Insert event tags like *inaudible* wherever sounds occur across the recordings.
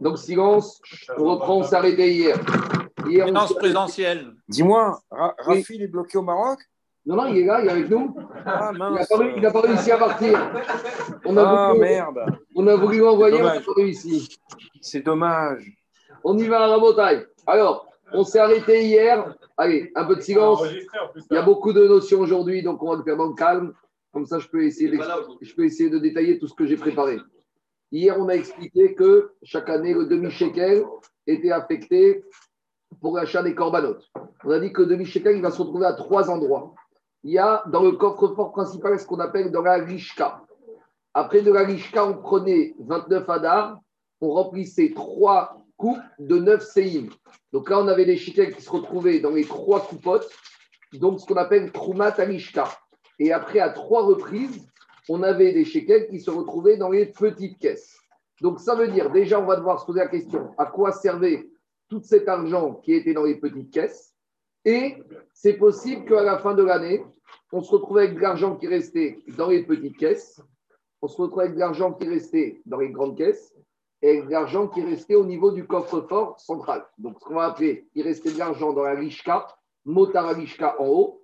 Donc, silence, on reprend, on s'est arrêté hier. hier Séance présentielle. Dis-moi, Rafi, il est bloqué au Maroc? Non, non, il est là, il est avec nous. Ah, il n'a pas, réussi à partir. On a ah, voulu, merde. On a voulu l'envoyer, on n'a pas réussi. C'est dommage. On y va à la bataille. Alors, on s'est arrêté hier. Allez, un peu de silence. Il y a beaucoup de notions aujourd'hui, donc on va le faire dans le calme. Comme ça, je peux essayer, je peux essayer de détailler tout ce que j'ai préparé. Hier, on a expliqué que chaque année, le demi-shekel était affecté pour l'achat des corbanotes. On a dit que le demi-shekel, il va se retrouver à trois endroits il y a dans le coffre-fort principal ce qu'on appelle dans la Rishka. Après de la Rishka, on prenait 29 Adar, on remplissait trois coupes de 9 Seim. Donc là, on avait des shekels qui se retrouvaient dans les trois coupottes, donc ce qu'on appelle Trumat Rishka. Et après, à trois reprises, on avait des shekels qui se retrouvaient dans les petites caisses. Donc ça veut dire, déjà, on va devoir se poser la question, à quoi servait tout cet argent qui était dans les petites caisses? Et c'est possible qu'à la fin de l'année, on se retrouve avec de l'argent qui restait dans les petites caisses, on se retrouve avec de l'argent qui restait dans les grandes caisses et de l'argent qui restait au niveau du coffre-fort central. Donc, ce qu'on va appeler, il restait de l'argent dans la Rishka, Motar Rishka en haut.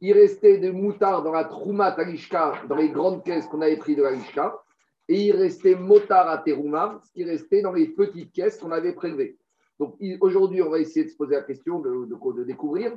Il restait des moutards dans la Troumat Rishka, dans les grandes caisses qu'on avait pris de la Rishka. Et il restait Motar à Terouma, ce qui restait dans les petites caisses qu'on avait prélevées. Donc aujourd'hui, on va essayer de se poser la question de, de, découvrir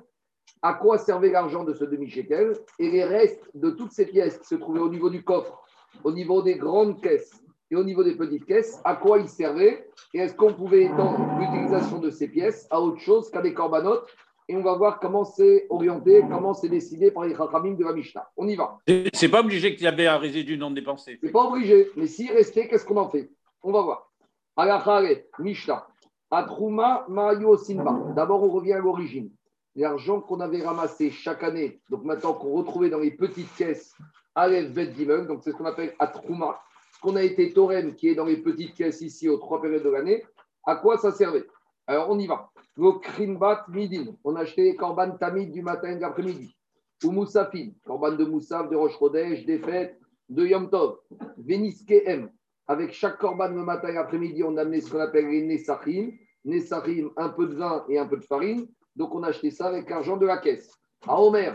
à quoi servait l'argent de ce demi-shekel et les restes de toutes ces pièces qui se trouvaient au niveau du coffre, au niveau des grandes caisses et au niveau des petites caisses, à quoi ils servaient et est-ce qu'on pouvait étendre l'utilisation de ces pièces à autre chose qu'à des corbanotes et on va voir comment c'est orienté, comment c'est décidé par les Chachamim de la Mishnah. On y va. C'est pas obligé qu'il y avait un résidu non dépensé. C'est pas obligé, mais s'il restait, qu'est-ce qu'on en fait? On va voir. Alachare, Mishnah. Atrouma Mario Simba. D'abord, on revient à l'origine. L'argent qu'on avait ramassé chaque année, donc maintenant qu'on retrouvait dans les petites caisses Aleph Bet donc c'est ce qu'on appelle Atrouma, ce qu'on a été Torem, qui est dans les petites caisses ici aux trois périodes de l'année, à quoi ça servait? Alors, on y va. Krimbat Midin, on achetait les korban tamid du matin et de l'après-midi. Ou Moussafin, korban de Moussaf, de Roche Rodèche, des fêtes, de Yom Tov. Veniske M, avec chaque korban le matin et l'après-midi, on amenait ce qu'on appelle les Nessachim. Nessachim, un peu de vin et un peu de farine. Donc, on achetait ça avec l'argent de la caisse. À Homer,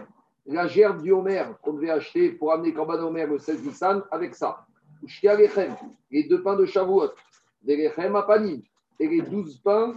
la gerbe du Homer qu'on devait acheter pour amener Korban Homer le 16 Nissan avec ça. les deux pains de Shavuot, les lechem à panim, et les douze pains,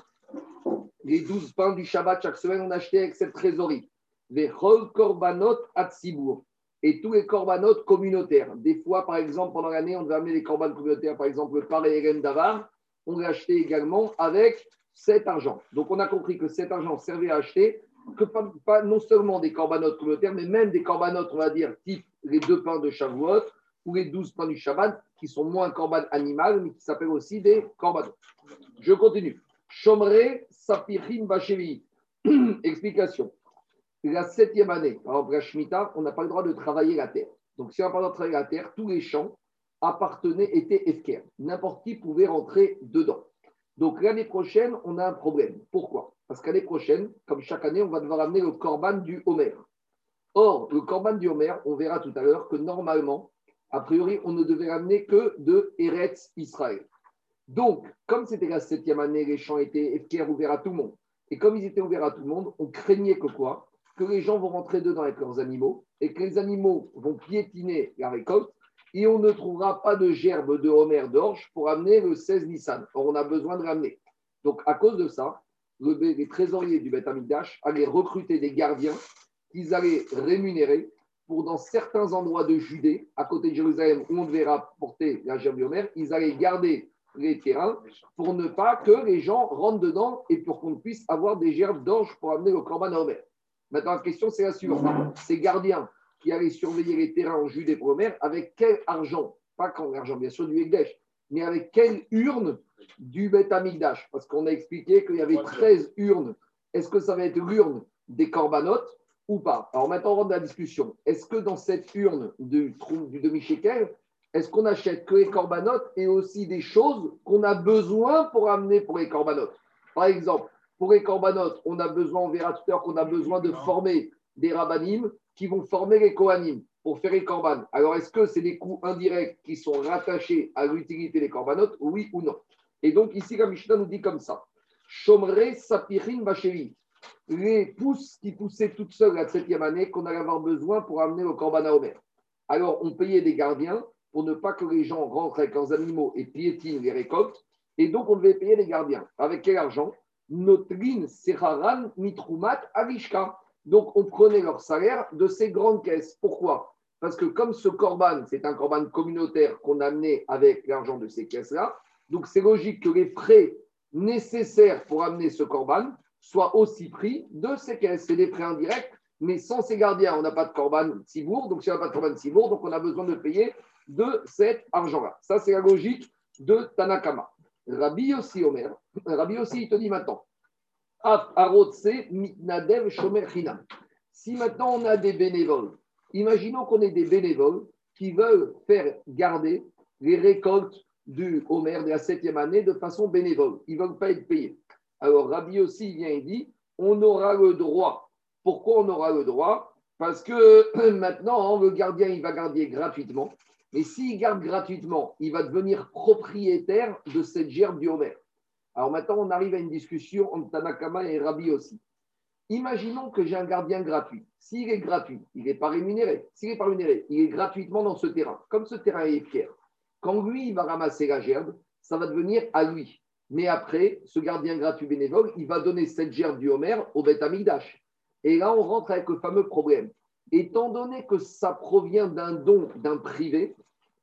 les douze pains du Shabbat chaque semaine, on achetait avec cette trésorerie. Les Korbanot Atsibour et tous les corbanotes communautaires. Des fois, par exemple, pendant l'année, on devait amener les corbanes communautaires, par exemple le Paré d'Avar, on l'a acheté également avec cet argent. Donc, on a compris que cet argent servait à acheter que pas, non seulement des corbanotes communautaires, mais même des corbanotes, on va dire, type les deux pains de Shavuot ou les douze pains du Shabbat, qui sont moins corbanes animales, mais qui s'appellent aussi des corbanotes. Je continue. Chomre Sapirin Bachevi. *clears throat* Explication. La septième année, par exemple, la Shemitah, on n'a pas le droit de travailler la terre. Donc, si on n'a pas le droit de travailler la terre, tous les champs appartenaient, étaient efker. N'importe qui pouvait rentrer dedans. Donc l'année prochaine, on a un problème. Pourquoi? Parce qu'année prochaine, comme chaque année, on va devoir amener le corban du Homer. Or, le corban du Homer, on verra tout à l'heure que normalement, a priori, on ne devait ramener que de Eretz Israël. Donc, comme c'était la septième année, les champs étaient efker ouverts à tout le monde. Et comme ils étaient ouverts à tout le monde, on craignait que quoi? Que les gens vont rentrer dedans avec leurs animaux et que les animaux vont piétiner la récolte et on ne trouvera pas de gerbe de Homer d'orge pour amener le 16 Nissan. Or, on a besoin de ramener. Donc, à cause de ça, les trésoriers du Beth Amidash allaient recruter des gardiens qu'ils allaient rémunérer pour, dans certains endroits de Judée, à côté de Jérusalem, où on devait rapporter la gerbe de Homer, ils allaient garder les terrains pour ne pas que les gens rentrent dedans et pour qu'on puisse avoir des gerbes d'orge pour amener le Corban Homer. Maintenant, la question, c'est la suivante. Ces gardiens, qui allait surveiller les terrains en Judée pour Homer, avec quel argent Pas quand l'argent, bien sûr, du Ekdesh, mais avec quelle urne du Beth Amikdash Parce qu'on a expliqué qu'il y avait 13 urnes. Est-ce que ça va être l'urne des corbanotes ou pas? Alors maintenant, on rentre dans la discussion. Est-ce que dans cette urne du, du demi-shekel, est-ce qu'on achète que les corbanotes et aussi des choses qu'on a besoin pour amener pour les corbanotes? Par exemple, pour les corbanotes, on a besoin, on verra tout à l'heure qu'on a besoin de former des rabbinim qui vont former les Kohanim pour faire les korbanes. Alors, est-ce que c'est des coûts indirects qui sont rattachés à l'utilité des corbanotes? Oui ou non? Et donc ici, la Mishnah nous dit comme ça. Shomre sapirin bacheli. Les pousses qui poussaient toutes seules la septième année qu'on allait avoir besoin pour amener le Corban à Omer. Alors, on payait des gardiens pour ne pas que les gens rentrent avec leurs animaux et piétinent les récoltes. Et donc, on devait payer les gardiens. Avec quel argent? Notlin Seharan Mitrumat Avishka. Donc, on prenait leur salaire de ces grandes caisses. Pourquoi? Parce que comme ce corban, c'est un corban communautaire qu'on amenait avec l'argent de ces caisses-là, donc c'est logique que les frais nécessaires pour amener ce corban soient aussi pris de ces caisses. C'est des frais indirects, mais sans ces gardiens, on n'a pas de corban Sibour. Donc, si on n'a pas de corban Sibour, donc on a besoin de payer de cet argent-là. Ça, c'est la logique de Tanakama. Rabbi aussi, Omer, Rabbi aussi, il te dit maintenant, si maintenant on a des bénévoles, imaginons qu'on ait des bénévoles qui veulent faire garder les récoltes du Homer de la septième année de façon bénévole. Ils ne veulent pas être payés. Alors Rabbi aussi vient et dit, on aura le droit. Pourquoi on aura le droit? Parce que *clears throat* maintenant, le gardien, il va garder gratuitement. Mais s'il garde gratuitement, il va devenir propriétaire de cette gerbe du Homer. Alors maintenant, on arrive à une discussion entre Tanakama et Rabbi aussi. Imaginons que j'ai un gardien gratuit. S'il est gratuit, il n'est pas rémunéré. S'il n'est pas rémunéré, il est gratuitement dans ce terrain. Comme ce terrain est fier, quand lui, il va ramasser la gerbe, ça va devenir à lui. Mais après, ce gardien gratuit bénévole, il va donner cette gerbe du Homer au Beth. Et là, on rentre avec le fameux problème. Étant donné que ça provient d'un don d'un privé,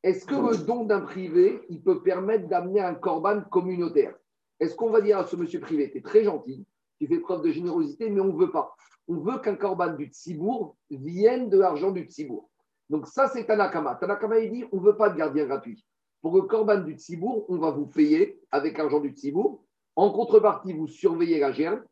est-ce que le don d'un privé, il peut permettre d'amener un corban communautaire? Est-ce qu'on va dire à ce monsieur privé, tu es très gentil, tu fais preuve de générosité, mais on ne veut pas. On veut qu'un corban du Tsibourg vienne de l'argent du Tsibourg. Donc ça, c'est Tanakama. Tanakama, il dit, on ne veut pas de gardien gratuit. Pour le corban du Tsibourg, on va vous payer avec l'argent du Tsibourg. En contrepartie, vous surveillez la.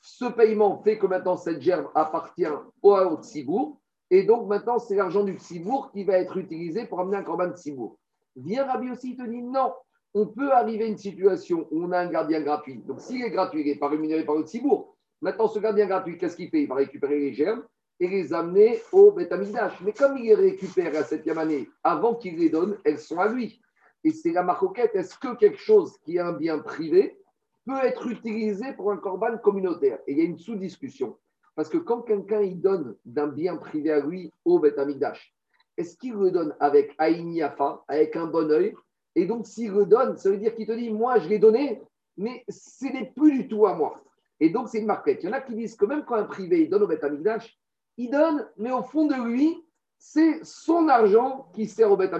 Ce paiement fait que maintenant, cette gerbe appartient au, au Tsibourg. Et donc, maintenant, c'est l'argent du Tsibourg qui va être utilisé pour amener un corban de Tsibourg. Vient Rabbi aussi, il te dit non, on peut arriver à une situation où on a un gardien gratuit. Donc, s'il est gratuit, il n'est pas rémunéré par le Tsibourg. Maintenant, ce gardien gratuit, qu'est-ce qu'il fait? Il va récupérer les germes et les amener au Betamidash. Mais comme il les récupère la septième année, avant qu'il les donne, elles sont à lui. Et c'est la maroquette. Est-ce que quelque chose qui est un bien privé peut être utilisé pour un corban communautaire Et il y a une sous-discussion. Parce que quand quelqu'un il donne d'un bien privé à lui au Betamidash, est-ce qu'il le donne avec Aïniafa, avec un bon oeil Et donc, s'il le donne, ça veut dire qu'il te dit Moi, je l'ai donné, mais ce n'est plus du tout à moi. Et donc, c'est une marquette. Il y en a qui disent que même quand un privé il donne au Betamidash, il donne, mais au fond de lui, c'est son argent qui sert au Beth.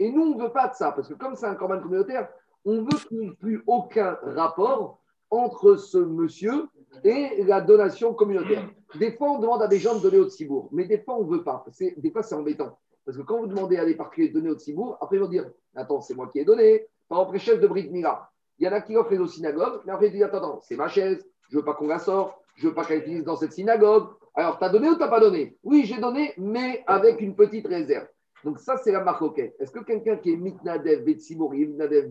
Et nous, on ne veut pas de ça, parce que comme c'est un corban communautaire, on veut qu'il n'y ait plus aucun rapport entre ce monsieur et la donation communautaire. Des fois, on demande à des gens de donner au Tsibourg, mais des fois, on ne veut pas. Des fois, c'est embêtant. Parce que quand vous demandez à des particuliers de donner au Tsibourg, après, ils vont dire Attends, c'est moi qui ai donné. Par exemple, les chefs de Brit Mila, il y en a qui offrent les aux synagogues, mais après, ils disent Attends, c'est ma chaise, je ne veux pas qu'on la sorte, je ne veux pas qu'elle utilise dans cette synagogue. Alors, tu as donné ou tu n'as pas donné? Oui, j'ai donné, mais avec une petite réserve. Donc, ça, c'est la marque OK. Est-ce que quelqu'un qui est mitnadev, betsimouri, mitnadev,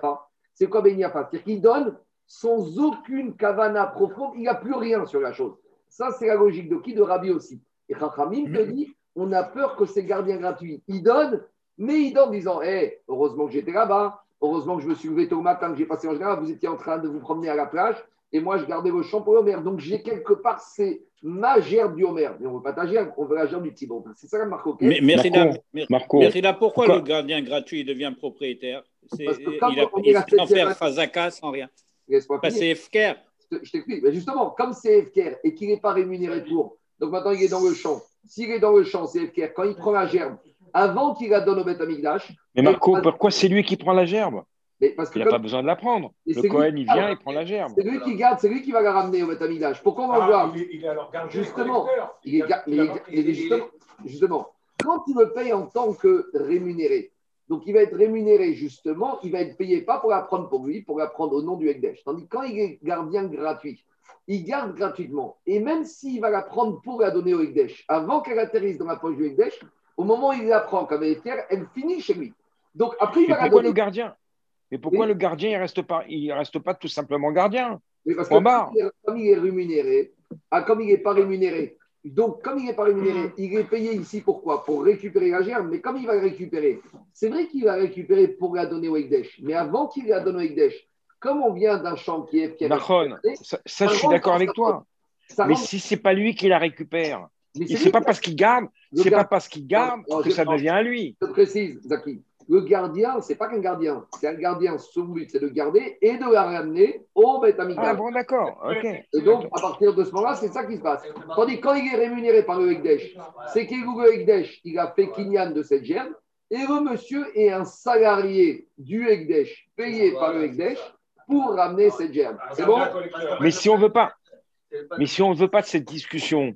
pas c'est quoi pas C'est-à-dire qu'il donne sans aucune kavana profonde, il n'y a plus rien sur la chose. Ça, c'est la logique de qui? De Rabbi aussi. Et Chachamim te dit on a peur que ces gardiens gratuits, ils donnent, mais ils donnent en disant hé, heureusement que j'étais là-bas, heureusement que je me suis levé tôt au matin, que j'ai passé en général, vous étiez en train de vous promener à la plage, et moi, je gardais vos champs pour Homer. Donc, j'ai quelque part, c'est ma gerbe du Homer. Mais on ne veut pas ta gerbe, on veut la gerbe du Thibon. C'est ça, Marco. Mais, Merida, Marco, Merida, pourquoi, pourquoi, le gardien gratuit devient propriétaire? Parce que quand il a, il, sans faire Fazaka, sans rien. Parce c'est FKR. Je t'explique. Justement, comme c'est FKR et qu'il n'est pas rémunéré pour, donc maintenant, il est dans le champ. S'il est dans le champ, c'est FKR. Quand il prend la gerbe, avant qu'il la donne au Beth Amigdash. Mais Marco, pourquoi c'est lui qui prend la gerbe parce il n'a pas besoin de la prendre. Le Cohen, il vient, il prend la gerbe. C'est lui qui garde, c'est lui qui va la ramener au Betamigdash. Pourquoi on va ah, voir il alors Justement, il est, il est, justement, justement, quand il me paye en tant que rémunéré, donc il va être rémunéré justement, il va être payé pas pour la prendre pour lui, pour la prendre au nom du Ekdesh. Tandis que quand il est gardien gratuit, il garde gratuitement. Et même s'il va la prendre pour la donner au Ekdesh, avant qu'elle atterrisse dans la poche du Ekdesh, au moment où il la prend comme elle elle finit chez lui. Donc après, il va donner. le gardien? Mais pourquoi le gardien ne reste, pas, il reste pas tout simplement gardien? Mais parce que comme il, est, rémunéré, ah, comme il n'est pas rémunéré, donc comme il n'est pas rémunéré, mm. il est payé ici pourquoi? Pour récupérer la germe, mais comme il va récupérer, c'est vrai qu'il va récupérer pour la donner au Ekdesh, mais avant qu'il la donne au Ekdesh, comme on vient d'un champ qui est. Qui ça, ça je suis d'accord avec toi. Mais si ce n'est pas lui qui la récupère, c'est pas parce qu'il garde, c'est pas parce qu'il garde que ça devient à lui. Je précise, Zaki. Le gardien, c'est pas qu'un gardien, c'est un gardien. Son but, c'est de garder et de la ramener au Beth Ah bon, d'accord. ok. Et donc, à partir de ce moment-là, c'est ça qui se passe. Tandis quand il est rémunéré par le Ekdesh, c'est que le Ekdesh, il a fait Kinyan de cette germe, et le monsieur est un salarié du Ekdesh, payé par le Ekdesh, pour ramener cette germe. C'est bon? Mais si on veut pas, mais si on veut pas de cette discussion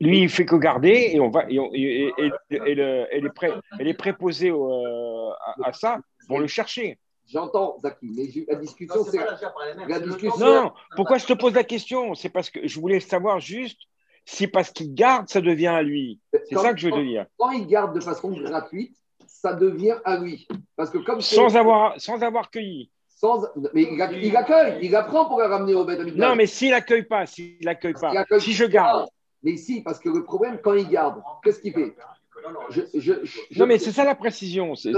lui, il fait que garder et on va et, elle, est préposée euh, à, ça pour le chercher. J'entends, Zaki, mais la discussion, c'est la discussion. Non, pourquoi je te pose la question? C'est parce que je voulais savoir juste si parce qu'il garde, ça devient à lui. C'est ça que je veux te dire. Quand il garde de façon gratuite, ça devient à lui. Parce que comme sans avoir, sans avoir cueilli. Sans, mais il, accueille, il apprend pour la ramener au bête Non, mais s'il n'accueille pas, s'il n'accueille pas, si je garde. Mais si, parce que le problème, quand il garde, qu'est-ce qu'il fait Non, mais c'est ça la précision, c'est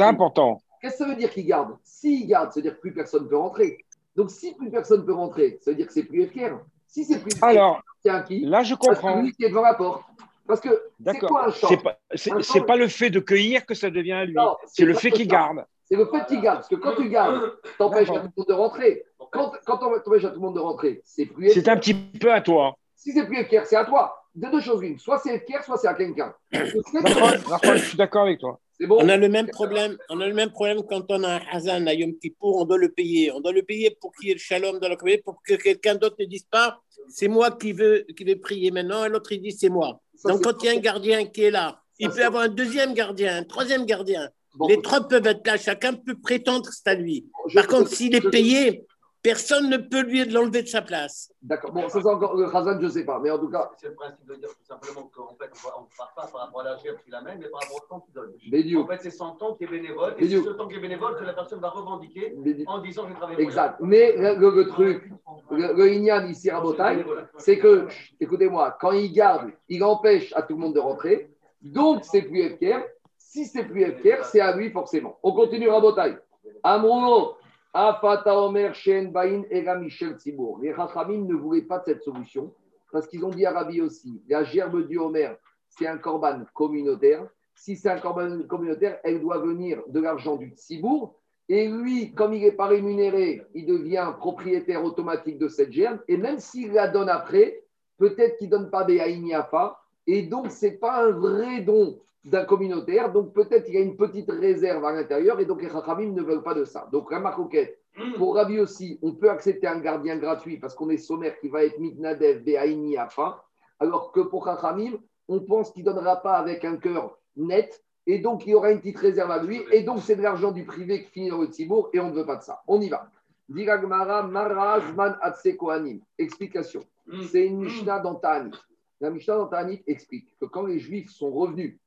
important. Qu'est-ce que ça veut dire qu'il garde? S'il garde, ça veut dire que plus personne ne peut rentrer. Donc, si plus personne ne peut rentrer, ça veut dire que c'est plus FKR. Si c'est plus Alors, qui? là, je comprends. Lui qui est devant la porte. Parce que c'est quoi un champ? C'est pas, pas, le fait de cueillir que ça devient à lui. C'est le fait qu'il garde. C'est le fait qu'il garde. Parce que quand tu gardes, tu empêches à tout le monde de rentrer. Quand, quand tu empêches à tout le monde de rentrer, c'est plus C'est un petit peu à toi. Si c'est plus FKR, c'est à toi. De deux choses l'une. Soit c'est FKR, soit c'est à quelqu'un. *coughs* je suis d'accord avec toi. Bon. On a le même problème. On a le même problème quand on a un Hazan à Yom Kippour, on doit le payer. On doit le payer pour qu'il y ait le shalom dans la communauté, pour que quelqu'un d'autre ne dise pas c'est moi qui veux, qui vais prier maintenant, et l'autre il dit c'est moi. Donc quand il y a un gardien qui est là, il peut avoir un deuxième gardien, un troisième gardien. Les trois peuvent être là, chacun peut prétendre que c'est à lui. Par contre, s'il est payé, Personne ne peut lui l'enlever de sa place. D'accord. Bon, ça c'est encore le Khazan, je ne sais pas. Mais en tout cas. C'est le principe de dire tout simplement qu'en fait, on ne part pas par rapport à la gerbe qu'il amène, mais par rapport au temps qu'il donne. En fait, c'est son temps qui est bénévole. Et c'est ce temps qui est bénévole que la personne va revendiquer en disant je travaille Exact. Mais le, truc, le, le ici à Botaï, c'est que, écoutez-moi, quand il garde, il empêche à tout le monde de rentrer. Donc, c'est plus FKR. Si c'est plus FKR, c'est à lui forcément. On continue à Botaï. Amro, Afata Omer Shen Bain Era Michel Tzibour. Les Chachamim ne voulaient pas de cette solution parce qu'ils ont dit à aussi la gerbe du Homer, c'est un corban communautaire. Si c'est un corban communautaire, elle doit venir de l'argent du Tzibour. Et lui, comme il n'est pas rémunéré, il devient propriétaire automatique de cette gerbe. Et même s'il la donne après, peut-être qu'il ne donne pas des Aïniafa. Et donc, ce n'est pas un vrai don d'un communautaire. Donc peut-être qu'il y a une petite réserve à l'intérieur et donc les Chachamim ne veulent pas de ça. Donc la mm. pour Rabbi aussi, on peut accepter un gardien gratuit parce qu'on est sommaire qui va être Mitnadev, Be'aini, Afa, alors que pour Chachamim, on pense qu'il ne donnera pas avec un cœur net et donc il y aura une petite réserve à lui et donc c'est de l'argent du privé qui finit dans le Tzibour et on ne veut pas de ça. On y va. Diragmara Marazman Kohanim. Explication. Mm. C'est une Mishnah dans Ta'anit. La Mishnah dans Ta'anit explique que quand les Juifs sont revenus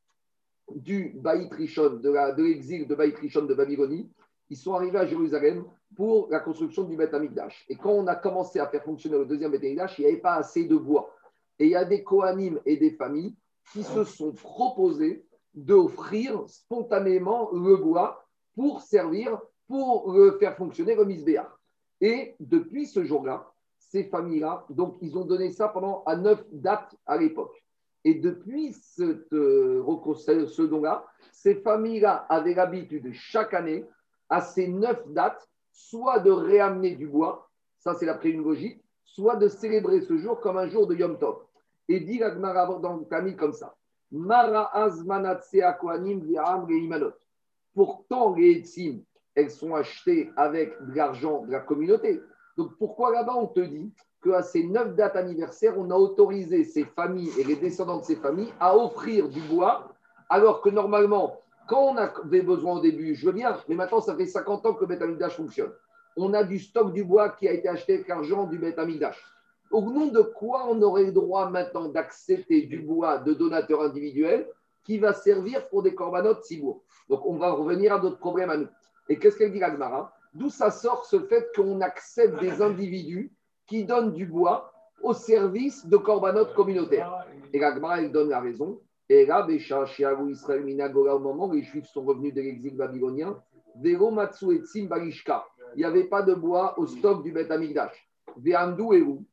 du Baït Rishon, de l'exil de, Baït Rishon de Babylonie, ils sont arrivés à Jérusalem pour la construction du Beth Amikdash. Et quand on a commencé à faire fonctionner le deuxième Beth Amikdash, il n'y avait pas assez de bois. Et il y a des Kohanim et des familles qui se sont proposés d'offrir spontanément le bois pour servir, pour le faire fonctionner comme Isbéar. Et depuis ce jour-là, ces familles-là, donc ils ont donné ça pendant à neuf dates à l'époque. Et depuis euh, ce don-là, ces familles-là avaient l'habitude chaque année, à ces neuf dates, soit de réamener du bois, ça c'est la logique, soit de célébrer ce jour comme un jour de Yom Tov. Et dit l'Agmara dans le famille comme ça. Mara Pourtant, les etzim, elles sont achetées avec de l'argent de la communauté. Donc pourquoi là-bas on te dit qu'à ces neuf dates anniversaires, on a autorisé ces familles et les descendants de ces familles à offrir du bois, alors que normalement, quand on avait besoin au début, je veux bien, mais maintenant, ça fait 50 ans que le Beth fonctionne. On a du stock du bois qui a été acheté avec l'argent du Beth Au nom de quoi on aurait le droit maintenant d'accepter du bois de donateurs individuels qui va servir pour des corbanotes Sibour? Donc, on va revenir à d'autres problèmes à nous. Et qu'est-ce qu'elle dit, Agmara D'où ça sort ce fait qu'on accepte des individus qui donne du bois au service de corbanotes communautaires. Et la Gemara, elle donne la raison. Et là, Israël, au moment où les Juifs sont revenus de l'exil babylonien, Vero Matsu et Balishka. il n'y avait pas de bois au stock du Beth Amigdash.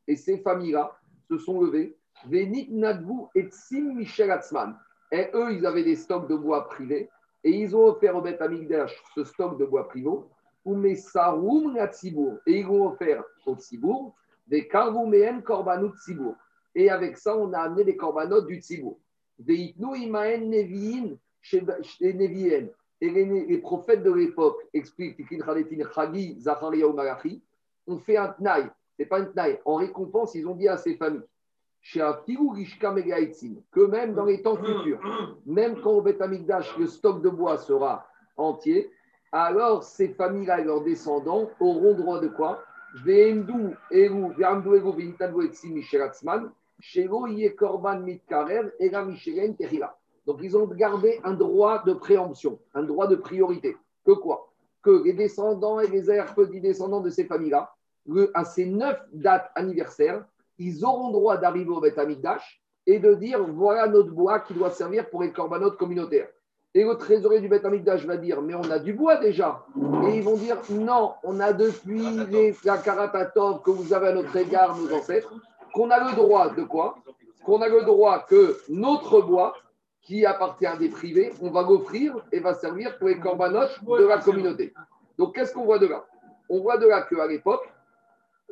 Et ces familles-là se sont levées. et Tsim Michel Atzman. Et eux, ils avaient des stocks de bois privés. Et ils ont offert au Beth Amigdash ce stock de bois privés. Et ils ont offert au Tzibour des Karvouméen Korbanut Tzibour. Et avec ça, on a amené les Korbanot du Tzibour. Veitnu Imaen Neviin chez Nevien. Et les, prophètes de l'époque expliquent Chagi, Zacharia ou Malachi, on fait un tnaï. Ce n'est pas un tnaï. En récompense, ils ont dit à ces familles que même dans les temps futurs, même quand au Betamikdash, le stock de bois sera entier, alors ces familles-là et leurs descendants auront droit de quoi? Donc, ils ont gardé un droit de préemption, un droit de priorité. Que quoi? Que les descendants et les petits descendants de ces familles-là, à ces neuf dates anniversaires, ils auront droit d'arriver au Beth et de dire voilà notre bois qui doit servir pour les corbanotes communautaires. Et le trésorier du Beth Amikdash va dire mais on a du bois déjà. Et ils vont dire non, on a depuis les, la Karatatov que vous avez à notre égard, nos ancêtres, qu'on a le droit de quoi? Qu'on a le droit que notre bois qui appartient à des privés, on va l'offrir et va servir pour les corbanotes de la communauté. Donc, qu'est-ce qu'on voit de là? On voit de là qu'à l'époque,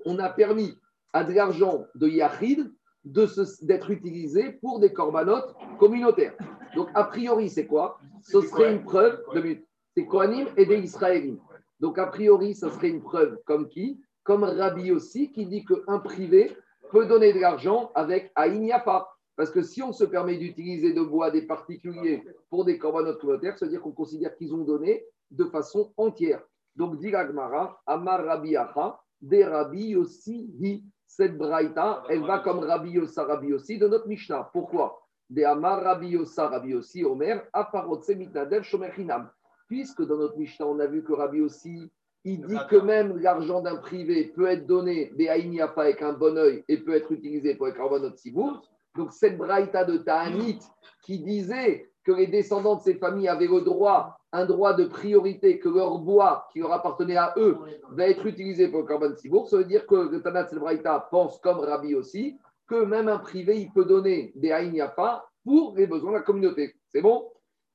on a permis à de l'argent de Yahid d'être utilisé pour des corbanotes communautaires. Donc, a priori, c'est quoi? Ce serait une preuve de C'est Kohanim et des Israéliens. Donc, a priori, ce serait une preuve comme qui? Comme Rabbi aussi, qui dit qu'un privé peut donner de l'argent avec Aïn Yafa. Parce que si on se permet d'utiliser de bois des particuliers pour des corbanotes communautaires, c'est-à-dire qu'on considère qu'ils ont donné de façon entière. Donc, dit Amar Rabbi Acha, des Rabbi aussi, cette braïta, elle va comme Rabbi Yossa, Rabbi aussi de notre Mishnah. Pourquoi? Des Amar Rabbi Yossa, Rabbi aussi, Omer, Aparotse Mitnadev Shomerhinam. Puisque dans notre Mishnah, on a vu que Rabbi aussi, il dit que même l'argent d'un privé peut être donné des Aïniafa avec un bon oeil et peut être utilisé pour les corbanotes Sibour. Donc, cette braïta de Ta'anit qui disait que les descendants de ces familles avaient le droit, un droit de priorité, que leur bois qui leur appartenait à eux va être utilisé pour le Korban Sibour, ça veut dire que le Tanat Braïta pense comme Rabbi aussi, que même un privé, il peut donner des Aïniafa pour les besoins de la communauté. C'est bon?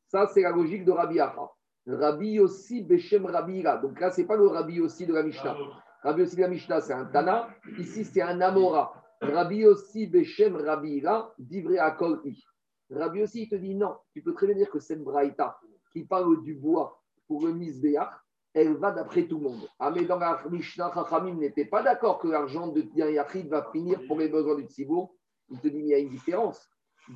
Ça, c'est la logique de Rabbi Acha. Rabbi aussi, Beshem Rabbi Donc là, ce n'est pas le Rabbi aussi de la Mishnah. Rabbi aussi de la Mishnah, c'est un Tana. Ici, c'est un Amora. Rabbi aussi Beshem Rabbi Ira, divré à I. Rabbi aussi, il te dit non, tu peux très bien dire que cette Braïta qui parle du bois pour le Misbéach, elle va d'après tout le monde. Ah, mais dans la Mishnah, Chachamim n'était pas d'accord que l'argent de Yachid va finir pour les besoins du Tzibour. Il te dit, mais il y a une différence.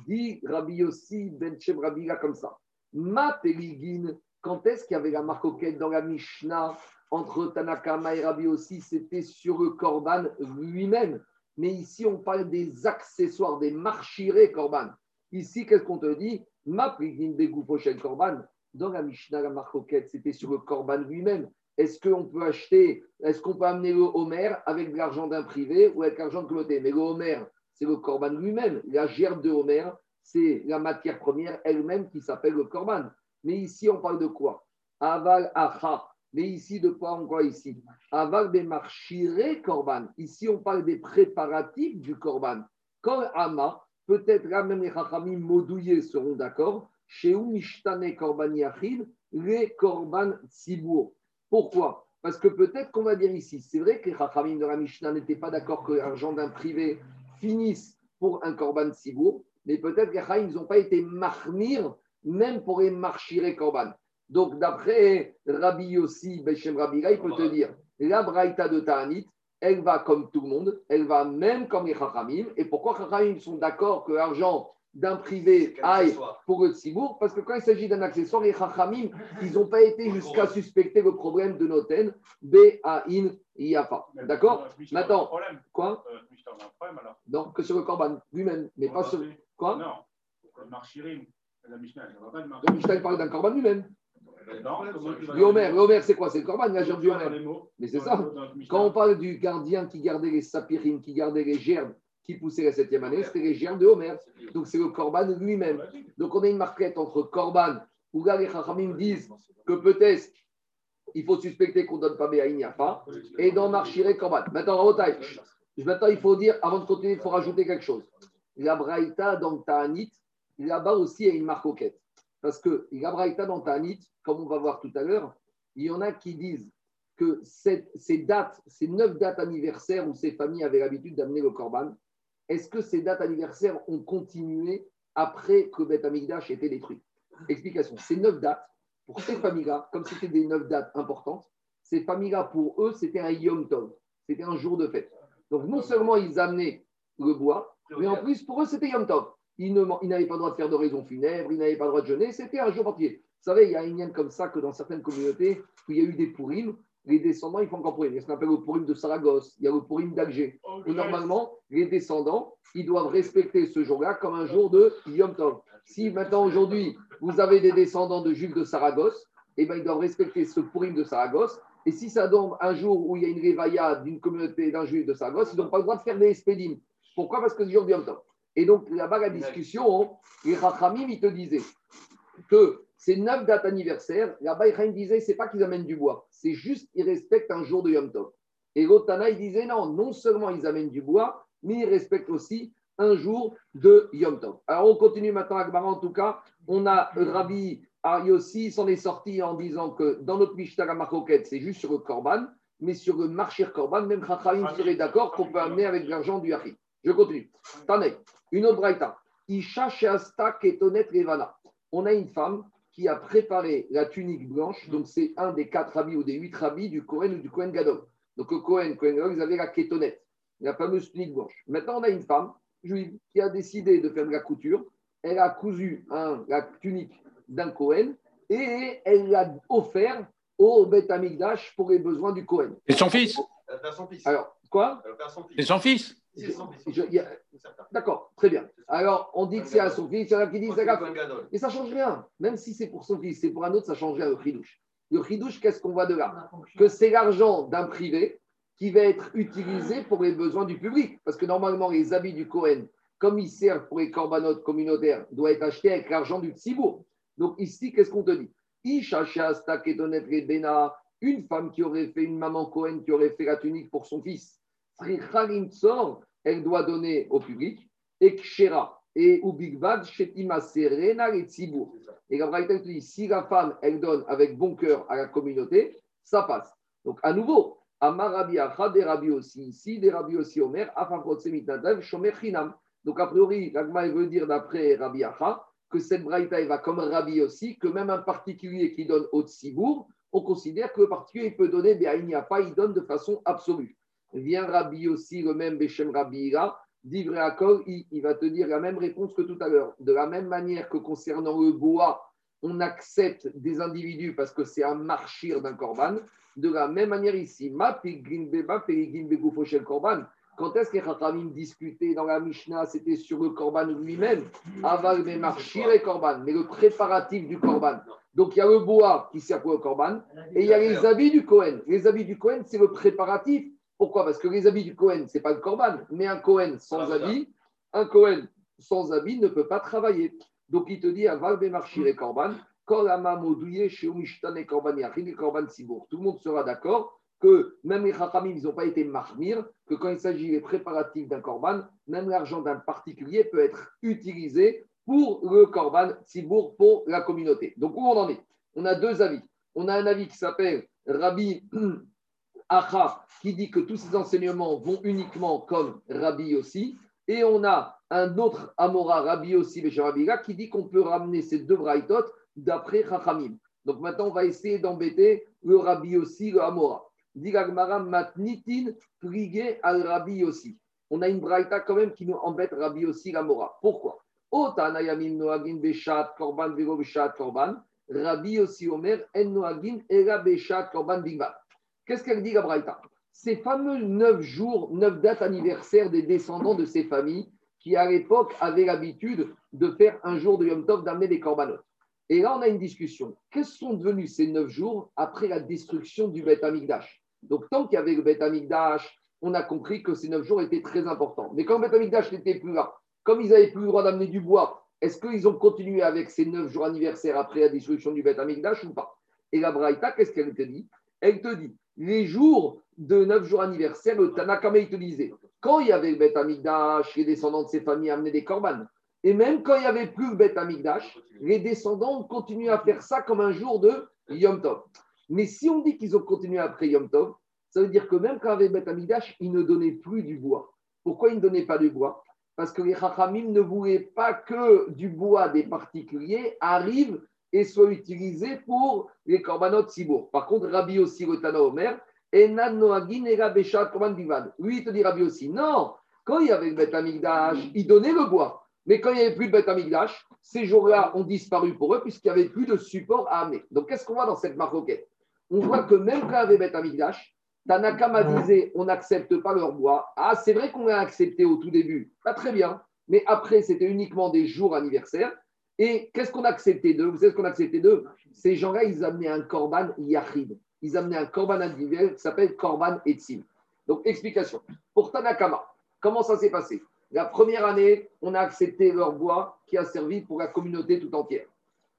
Dit Rabbi Yossi Ben Shem Rabbi comme ça. Ma Peligin, quand est-ce qu'il y avait la marcoquette dans la Mishnah entre Tanakama et Rabbi Yossi C'était sur le Korban lui-même. Mais ici, on parle des accessoires, des marchirés Korban. Ici, qu'est-ce qu'on te dit? Ma des Korban. Dans la Mishnah, la marcoquette, c'était sur le Korban lui-même. Est-ce qu'on peut acheter, est-ce qu'on peut amener le Homer avec de l'argent d'un privé ou avec l'argent de communauté Mais le Homer, c'est le Korban lui-même. La gerbe de Homer, c'est la matière première elle-même qui s'appelle le Korban. Mais ici, on parle de quoi? Aval Acha. Mais ici, de quoi on voit ici? Aval marchiré korban. Ici, on parle des préparatifs du korban. Quand Ama, peut-être là même les Chachamim modouillés seront d'accord. Chez korban yachid, les korban. Pourquoi? Parce que peut-être qu'on va dire ici, c'est vrai que les Chachamim de la Mishnah n'étaient pas d'accord que l'argent d'un privé finisse pour un korban tzibour, mais peut-être que les n'ont pas été marmir même pour les marchiré korban. Donc, d'après Rabbi Yossi, Beshem Rabbi il peut te dire la braïta de Ta'anit, elle va comme tout le monde, elle va même comme les Chachamim. Et pourquoi Chachamim sont d'accord que l'argent d'un privé aille pour le Tzibour Parce que quand il s'agit d'un accessoire, les Chachamim, ils n'ont pas été jusqu'à suspecter le problème de Noten, B-A-In, pas. D'accord Maintenant, quoi euh, Non, que sur le Korban lui-même, mais pas sur. Quoi Non, le Marchirim, la Mishnah, il La parle d'un Korban lui-même. Homer, le c'est quoi? C'est le Corban, la gerbe du Homer. Mais c'est ça. Quand on parle du gardien qui gardait les sapirines, qui gardait les gerbes, qui poussaient la septième année, c'était les gerbes de Homer. Donc c'est le Corban lui-même. Donc on a une marquette entre Corban, où les Chachamim disent que peut-être il faut suspecter qu'on ne donne pas pas. Et dans Marchiré Korban. Maintenant, Maintenant, il faut dire, avant de continuer, il faut rajouter quelque chose. La Braïta dans Ta'anit, là-bas aussi, il y a une marque. Parce que la Braïta dans Ta'anit, comme on va voir tout à l'heure, il y en a qui disent que ces dates, ces neuf dates anniversaires où ces familles avaient l'habitude d'amener le Korban, est-ce que ces dates anniversaires ont continué après que Beth Amigdash été détruit Explication. Ces neuf dates, pour ces familles-là, comme c'était des neuf dates importantes, ces familles-là, pour eux, c'était un Yom Tov, c'était un jour de fête. Donc, non seulement ils amenaient le bois, mais en plus, pour eux, c'était Yom Tov. Ils n'avaient pas le droit de faire d'oraison funèbre, ils n'avaient pas le droit de jeûner, c'était un jour entier. Vous savez, il y a un lien comme ça que dans certaines communautés où il y a eu des pourrimes, les descendants, ils font encore pourrim. Il y a ce qu'on appelle le pourrim de Saragosse, il y a le pourrim d'Alger. Et normalement, les descendants, ils doivent respecter ce jour-là comme un jour de Yom Tov. Si maintenant, aujourd'hui, vous avez des descendants de juifs de Saragosse, eh ben, ils doivent respecter ce pourrim de Saragosse et si ça tombe un jour où il y a une révailla d'une communauté d'un juif de Sagos, ils n'ont pas le droit de faire des espédimes. Pourquoi? Parce que c'est jour du temps. Et donc là-bas, la discussion, les Rachamim, ils te disaient que ces neuf dates anniversaires, là-bas, ils disaient, c'est pas qu'ils amènent du bois, c'est juste qu'ils respectent un jour de Yom Tov. Et l'Otana, il disait, non, non seulement ils amènent du bois, mais ils respectent aussi un jour de Yom Tov. Alors on continue maintenant à Gmara, en tout cas, on a Rabbi ah, Yossi s'en est sorti en disant que dans notre Mishnah, la c'est juste sur le Korban, mais sur le marché Korban, même Chachamim serait d'accord qu'on peut amener avec l'argent du Hari. Je continue. Tanek, une autre braïta. Isha Sheasta Ketonet Levana. On a une femme qui a préparé la tunique blanche, donc c'est un des quatre habits ou des huit habits du Kohen ou du Kohen Gadol. Donc le Kohen, Kohen Gadol, ils avaient la Ketonet, la fameuse tunique blanche. Maintenant, on a une femme juive qui a décidé de faire de la couture. Elle a cousu un, la tunique d'un Cohen et elle l'a offert au Beth Amikdash pour les besoins du Cohen. C'est son fils? Son fils. Alors, quoi C'est son fils D'accord, très bien. Alors, on dit que c'est à son fils, il y en a qui disent Et ça ne change rien. Même si c'est pour son fils, c'est pour un autre, ça change rien le chidouche. Le chidouche, qu'est-ce qu'on voit de là Que c'est l'argent d'un privé qui va être utilisé pour les besoins du public. Parce que normalement, les habits du Cohen, comme ils servent pour les corbanotes communautaires, doivent être achetés avec l'argent du Tzibour. Donc ici, qu'est-ce qu'on te dit? Une femme qui aurait fait une maman Cohen qui aurait fait la tunique pour son fils, elle doit donner au public, et Kshera, et Ubigvad, Shetima Serena et Tzibour. Et la te dit si la femme, elle donne avec bon cœur à la communauté, ça passe. Donc à nouveau, Amar Rabbi Acha, des Rabbi aussi ici, des Rabbi aussi Omer, Afafot Semitadav, Shomer Chinam. Donc a priori, l'Agma veut dire d'après Rabbi Acha, que cette braïta va comme Rabbi aussi, que même un particulier qui donne au Tsibour, on considère que le particulier peut donner, mais il n'y a pas, il donne de façon absolue. Vient Rabbi aussi, le même Beshem Rabbi là, dit il, il va te dire la même réponse que tout à l'heure. De la même manière que concernant le bois, on accepte des individus parce que c'est un marchir d'un korban. De la même manière ici, ma korban. Quand est-ce que les Chachamim discutaient dans la Mishnah C'était sur le Korban lui-même, Aval Marchir et Korban, mais le préparatif du Korban. Donc il y a le bois qui sert pour le Korban et il y a les habits du Kohen. Les habits du Kohen, c'est le préparatif. Pourquoi? Parce que les habits du Kohen, ce n'est pas le Korban, mais un Kohen sans habits, un Kohen sans habits ne peut pas travailler. Donc il te dit Aval Marchir et Korban, Korban Tout le monde sera d'accord que même les Chachamim, ils n'ont pas été marmir, que quand il s'agit des préparatifs d'un korban, même l'argent d'un particulier peut être utilisé pour le korban tzibour, pour la communauté. Donc, où on en est? On a deux avis. On a un avis qui s'appelle Rabbi Acha, qui dit que tous ces enseignements vont uniquement comme Rabbi aussi. Et on a un autre Amora, Rabbi aussi, qui dit qu'on peut ramener ces deux braïtot d'après Chachamim. Donc maintenant, on va essayer d'embêter le Rabbi aussi, le Amora matnitin al Rabbi aussi. On a une braïta quand même qui nous embête Rabbi aussi la Mora. Pourquoi beshat korban beshat korban. Rabbi aussi omer en noagin era beshat korban Qu'est-ce qu'elle dit la braïta Ces fameux neuf jours, neuf dates anniversaires des descendants de ces familles qui à l'époque avaient l'habitude de faire un jour de Yom Tov d'amener des corbanotes. Et là, on a une discussion. Quels sont devenus ces neuf jours après la destruction du Beth Amikdash? Donc, tant qu'il y avait le Beth Amikdash, on a compris que ces neuf jours étaient très importants. Mais quand le Beth Amikdash n'était plus là, comme ils n'avaient plus le droit d'amener du bois, est-ce qu'ils ont continué avec ces neuf jours anniversaires après la destruction du Beth Amikdash ou pas? Et la Braïta, qu'est-ce qu'elle te dit? Elle te dit, les jours de neuf jours anniversaire, le Tanakama, il te quand il y avait le Beth Amigdash, les descendants de ses familles amenaient des korbanes. Et même quand il n'y avait plus le Beth Amigdash, les descendants ont continué à faire ça comme un jour de Yom Tov. Mais si on dit qu'ils ont continué après Yom Tov, ça veut dire que même quand il y avait Beth Amigdash, ils ne donnaient plus du bois. Pourquoi ils ne donnaient pas du bois? Parce que les Chachamim ne voulaient pas que du bois des particuliers arrive et soit utilisé pour les korbanot sibour. Par contre, Rabbi aussi, le Tana Omer, Enan Noagin et Korban Lui, il te dit Rabbi aussi, non, quand il y avait le Beth Amigdash, il donnait le bois. Mais quand il n'y avait plus de Beth ces jours-là ont disparu pour eux puisqu'il n'y avait plus de support à amener. Donc, qu'est-ce qu'on voit dans cette marquette On voit que même quand il y avait Beth Tanakama disait on n'accepte pas leur bois. Ah, c'est vrai qu'on l'a accepté au tout début, pas très bien. Mais après, c'était uniquement des jours anniversaires. Et qu'est-ce qu'on a accepté d'eux? Vous savez ce qu'on a accepté d'eux? Ces gens-là, ils amenaient un korban yachid. Ils amenaient un korban individuel qui s'appelle korban etzim. Donc, explication. Pour Tanakama, comment ça s'est passé? La première année, on a accepté leur bois qui a servi pour la communauté tout entière.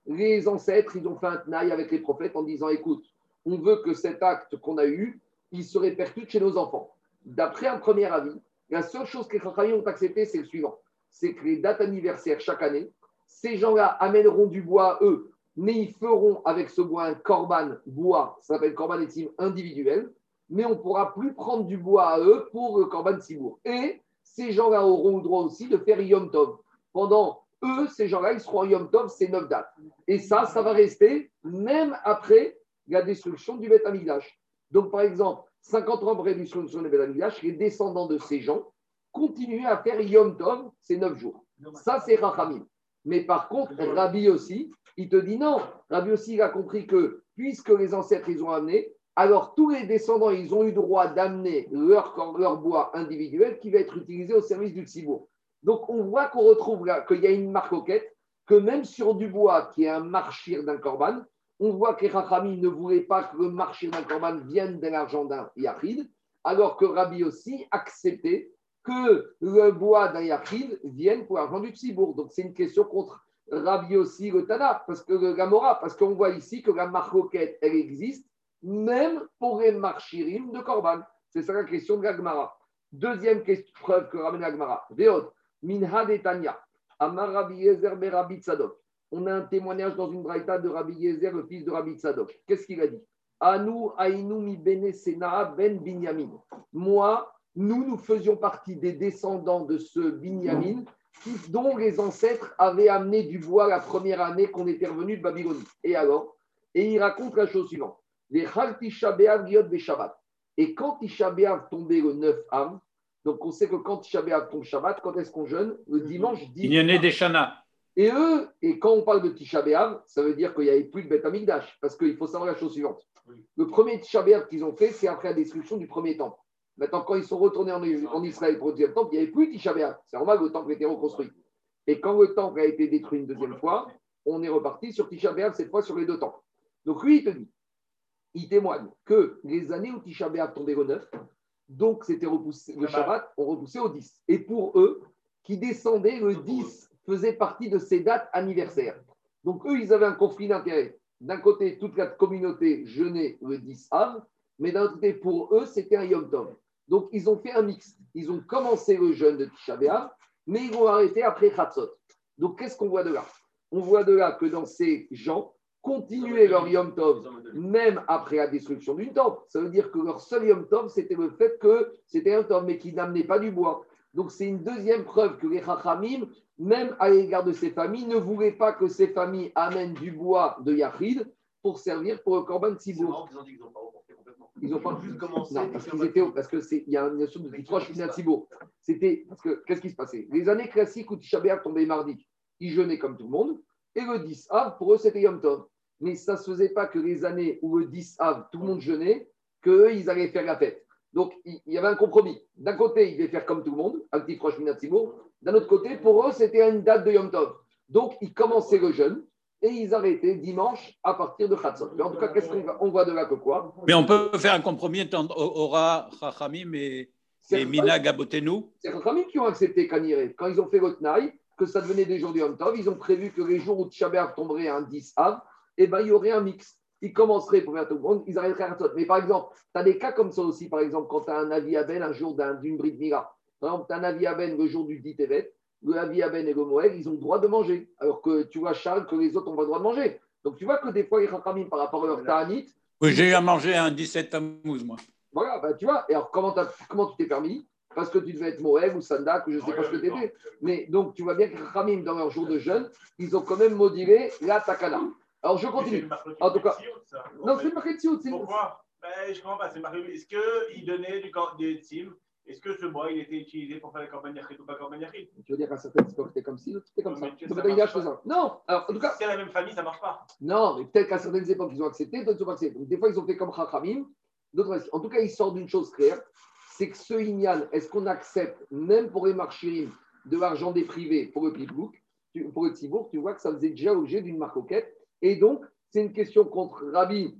Les ancêtres, ils ont fait un tenaille avec les prophètes en disant écoute, on veut que cet acte qu'on a eu, il se répercute chez nos enfants. D'après un premier avis, la seule chose que les Chachamim ont accepté, c'est le suivant c'est que les dates anniversaires chaque année, ces gens-là amèneront du bois, eux, mais ils feront avec ce bois un corban bois, ça s'appelle corban etim individuel, mais on ne pourra plus prendre du bois à eux pour le corban sibour. Et ces gens-là auront le droit aussi de faire Yom Tov. Pendant eux, ces gens-là, ils seront Yom Tov, c'est neuf dates. Et ça, ça va rester même après la destruction du Beth Amigdash. Donc, par exemple, 50 ans après la destruction du Beth Amigdash, les descendants de ces gens continuent à faire Yom Tov, c'est 9 jours. Ça, c'est Rachamim. Mais par contre, Rabbi aussi, il te dit non. Rabbi aussi, il a compris que puisque les ancêtres, ils ont amené, alors tous les descendants, ils ont eu droit d'amener leur, bois individuel qui va être utilisé au service du tzibour. Donc, on voit qu'on retrouve là qu'il y a une marque que même sur du bois qui est un marchir d'un corban, on voit que Rachami ne voulait pas que le marchir d'un corban vienne de l'argent d'un alors que Rabbi aussi acceptait que le bois d'un vienne pour l'argent du tzibour. Donc, c'est une question contre Rabbi aussi le Tana, parce que le Gamora, parce qu'on voit ici que la marcoquette, elle existe, même pour les marchirim de Korban. C'est ça la question de l'Agmara. Deuxième preuve que ramène l'Agmara. Veot, Minha Tanya, Amar Rabbi Yezer Rabbi Tzadok. On a un témoignage dans une braïta de Rabbi Yezer, le fils de Rabbi Tzadok. Qu'est-ce qu'il a dit? Anu Ainu mi bene ben Binyamin. Moi, nous, nous faisions partie des descendants de ce Binyamin dont les ancêtres avaient amené du bois la première année qu'on était revenu de Babylonie. Et alors Et il raconte la chose suivante. Les des Shabbat. Et quand Tisha tombait le 9 Am, donc on sait que quand Tisha tombe Shabbat, quand est-ce qu'on jeûne? Le mhm. dimanche 10 Il y en a des Shana. Et eux, et quand on parle de Tisha ça veut dire qu'il n'y avait plus de Beth Amikdash, parce qu'il faut savoir la chose suivante. Le premier Tisha qu'ils ont fait, c'est après la destruction du premier temple. Maintenant, quand ils sont retournés en, Israël pour le deuxième temple, il n'y avait plus Tisha C'est normal, le temple était reconstruit. Et quand le temple a été détruit une deuxième fois, on est reparti sur Tisha cette fois sur les deux temples. Donc lui, il te dit, il témoigne que les années où Tisha B'Av tombait au 9, donc c'était repoussé, le Shabbat, on repoussait au 10. Et pour eux, qui descendaient, le 10 faisait partie de ces dates anniversaires. Donc eux, ils avaient un conflit d'intérêts. D'un côté, toute la communauté jeûnait le 10 Av, mais d'un côté, pour eux, c'était un Yom Tov. Donc, ils ont fait un mix. Ils ont commencé le jeûne de Tisha mais ils vont arrêter après Chatzot. Donc, qu'est-ce qu'on voit de là? On voit de là que dans ces gens, continuer leur Yom Tov, même après la destruction d'une temple. Ça veut dire que leur seul Yom Tov, c'était le fait que c'était un Tov, mais qui n'amenait pas du bois. Donc, c'est une deuxième preuve que les Chachamim, même à l'égard de ces familles, ne voulaient pas que ces familles amènent du bois de Yachid pour servir pour le Korban Tzibour. Ils n'ont pas juste commencé. parce qu'ils étaient, parce que c'est, il y a une notion de trois Thibaut. C'était parce que qu'est-ce qui se passait? Les années classiques où Tisha tombait mardi, ils jeûnaient comme tout le monde, et le 10 av pour eux c'était Yom Tov. Mais ça ne se faisait pas que les années où le 10 av tout le monde jeûnait, qu'eux ils allaient faire la fête. Donc il y avait un compromis. D'un côté ils devaient faire comme tout le monde, un petit proche. D'un autre côté pour eux c'était une date de Yom Tov. Donc ils commençaient le jeûne et ils arrêtaient dimanche à partir de Khatsot. Mais en tout cas, qu'est-ce qu'on voit de là que quoi Mais on peut faire un compromis entre Ora, Chachamim et, et Mina Gabotenu C'est Chachamim qui ont accepté Kanire. Quand ils ont fait le Tnaï, que ça devenait des jours du Yom Tov, ils ont prévu que les jours où Tchabéav tomberait un 10 Av, eh ben, il y aurait un mix. ils commenceraient pour faire tout le monde, ils arrêteraient à Mais par exemple, tu as des cas comme ça aussi, par exemple, quand tu as un avis à Ben un jour d'une bride mira. Par exemple, tu as un avis à Ben le jour du dit Evet, le avis à Ben et le Moël, ils ont le droit de manger. Alors que tu vois, Charles, que les autres n'ont pas le droit de manger. Donc tu vois que des fois, les Chachamim, par rapport à leur Ta'anit. Oui, j'ai eu à manger un 17 Tammuz, moi. Voilà, bah, tu vois. Et alors, comment, comment tu t'es permis? Parce que tu devais être Moël ou Sanda, que je ne sais pas ce que tu étais. Mais donc, tu vois bien que Khamim, dans leur jour de jeûne, ils ont quand même modéré la takana. Alors, je continue. En tout cas, non, c'est marqué de Pourquoi? Ben, Je ne comprends pas. C'est marqué. Est-ce qu'il donnait du, des tzim est-ce que ce bois, il était utilisé pour faire les campagnes yachid ou pas campagnes yachid Tu veux dire qu'à certaines époques, c'était comme ci, c'était comme ça. Non, alors en tout cas. Si c'est la même famille, ça ne marche pas. Non, mais peut-être qu'à certaines époques, ils ont accepté, d'autres n'ont pas accepté. Donc, des fois, ils ont fait comme Chachamim, d'autres En tout cas, ils sortent d'une chose claire c'est que ce Inyan, est-ce qu'on accepte, même pour les marchés, de l'argent des privés pour le Pipbook, pour le Tibour, tu vois que ça faisait déjà l'objet d'une marcoquette. Et donc, c'est une question contre Rabbi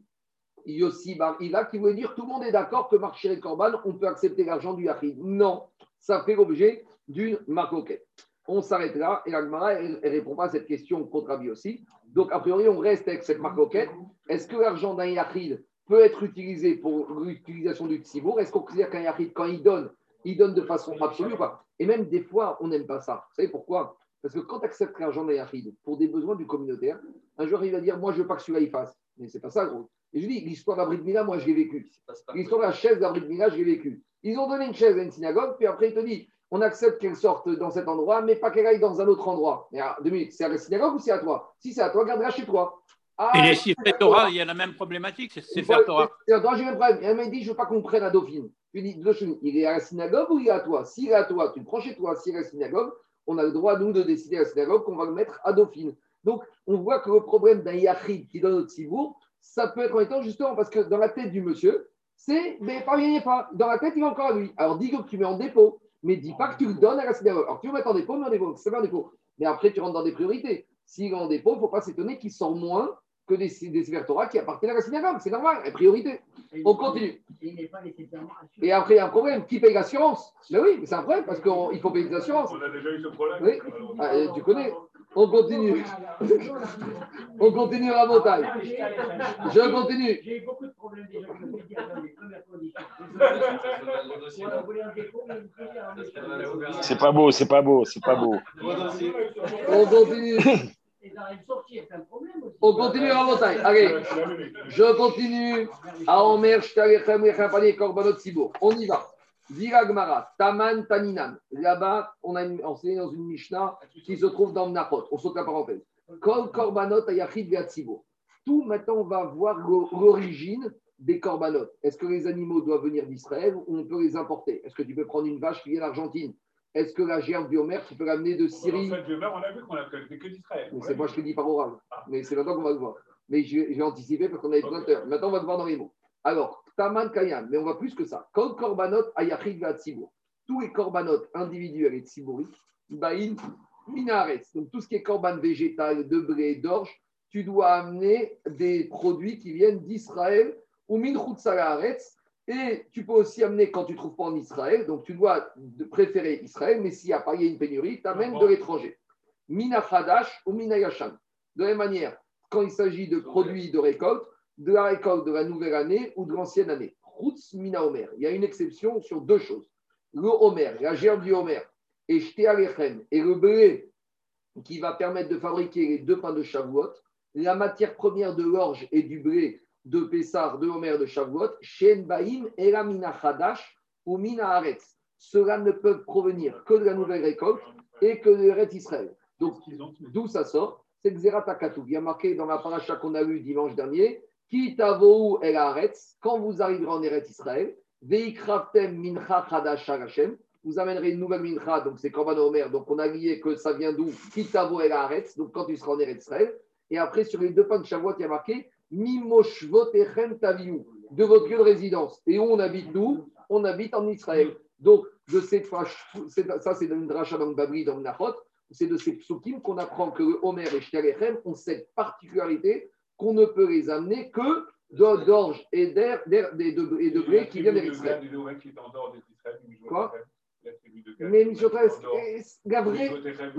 Yossi Bar Ila qui voulait dire tout le monde est d'accord que marché Corban, on peut accepter l'argent du Yachid. Non, ça fait l'objet d'une marcoquette. On s'arrête là et l'Agmara, elle ne répond pas à cette question contre Rabbi Yossi. Donc, a priori, on reste avec cette marcoquette. Est-ce que l'argent d'un Yachid peut être utilisé pour l'utilisation du tzibour? Est-ce qu'on considère qu'un yachid, quand il donne, il donne de façon absolue ou Et même des fois, on n'aime pas ça. Vous savez pourquoi? Parce que quand tu acceptes l'argent d'un yachid pour des besoins du communautaire, un jour il va dire Moi, je veux pas que celui-là il fasse. Mais c'est pas ça, gros. Et je dis L'histoire d'Abri de Mila, moi, je l'ai vécu. L'histoire de la chaise d'Abri de Mila, je l'ai vécu. Ils ont donné une chaise à une synagogue, puis après, il te dit on accepte qu'elle sorte dans cet endroit, mais pas qu'elle aille dans un autre endroit. Mais ah, deux minutes, c'est à la synagogue ou c'est à toi? Si c'est à toi, garde-la chez toi. Ah, et les Sifré Torah, il y a la même problématique, c'est faire Torah. j'ai le problème. Elle m'a dit, je ne veux pas qu'on prenne à Dauphine. Je lui dis, il est à la synagogue ou il est à toi? S'il est à toi, tu le prends chez toi. S'il est à la synagogue, on a le droit, nous, de décider à la synagogue qu'on va le mettre à Dauphine. Donc, on voit que le problème d'un yachid qui donne au Tzibour, ça peut être en étant justement parce que dans la tête du monsieur, c'est, mais pas bien, pas. Dans la tête, il va encore à lui. Alors, dis que tu mets en dépôt, mais dis pas que tu le donnes à la synagogue. Alors, tu veux mettre en dépôt, mais en dépôt, c'est pas en dépôt. Mais après, tu rentres dans des priorités. S'il est en dépôt, il ne faut pas s'étonner qu'il sort moins que des, des Torah qui appartiennent à la synagogue. C'est normal, la priorité. On continue. Et après, il y a un problème. Qui paye l'assurance? Mais oui, c'est un problème parce qu'il faut payer des assurances. On a déjà eu ce problème. Oui. Ah, tu connais. On continue. On continue la montagne. Je continue. J'ai eu beaucoup de problèmes déjà. C'est pas beau, c'est pas beau, c'est pas beau. On continue. On continue la montagne. Allez, je continue à Omer, Korbanot Sibour. On y va. Viragmara, Taman Taninan. Là-bas, on a enseigné dans une Mishnah qui se trouve dans Mnachot. On saute la parenthèse. Kol Korbanot Ayachid Tout maintenant, on va voir l'origine des korbanot. Est-ce que les animaux doivent venir d'Israël ou on peut les importer? Est-ce que tu peux prendre une vache qui vient d'Argentine? Est-ce que la gerbe biomère, tu peux l'amener de Syrie? En fait, on a vu qu'on a que d'Israël. C'est moi, je te dis par oral. Ah. Mais c'est longtemps qu'on va le voir. Mais j'ai anticipé parce qu'on a besoin de Maintenant, on va le voir dans les mots. Alors, Taman Kayan, mais on va plus que ça. Kol Korbanot Ayachid Tsibour. Tous les Korbanot individuels et tsibouriques, Baïn Minares. Donc, tout ce qui est Korban végétal, de blé, d'orge, tu dois amener des produits qui viennent d'Israël ou Min Haaretz et tu peux aussi amener quand tu ne trouves pas en Israël, donc tu dois préférer Israël, mais s'il n'y a pas une pénurie, tu amènes de l'étranger. Mina Hadash ou Mina Yashan. De la même manière, quand il s'agit de produits de récolte, de la récolte de la nouvelle année ou de l'ancienne année. Routz Mina Omer. Il y a une exception sur deux choses. Le Omer, la gerbe du Omer, et et le blé qui va permettre de fabriquer les deux pains de Shavuot, la matière première de l'orge et du blé de Pessar, de Homer, de Shavuot, Shen Baim, Elamina Hadash ou Mina Aretz. Cela ne peut provenir que de la nouvelle récolte et que de l'Eretz Israël. Donc, d'où ça sort? C'est Xerat Il y a marqué dans la paracha qu'on a vue dimanche dernier Ki tavou el Aretz, quand vous arriverez en Eretz Israël, Veikraftem mincha Hadash Hashem, vous amènerez une nouvelle mincha, donc c'est Korban Omer, donc on a lié que ça vient d'où? Ki tavou el Aretz, donc quand tu seras en Eretz Israël. Et après, sur les deux pains de Shavuot, il y a marqué de votre lieu de résidence. Et où on habite nous On habite en Israël. Donc, de cette ça c'est une dracha dans le Babri, dans le Nahot, c'est de ces psukim qu'on apprend que Homer et Shtalechem ont cette particularité qu'on ne peut les amener que d'orge et d'air et de blé qui viennent d'Israël. Quoi mais le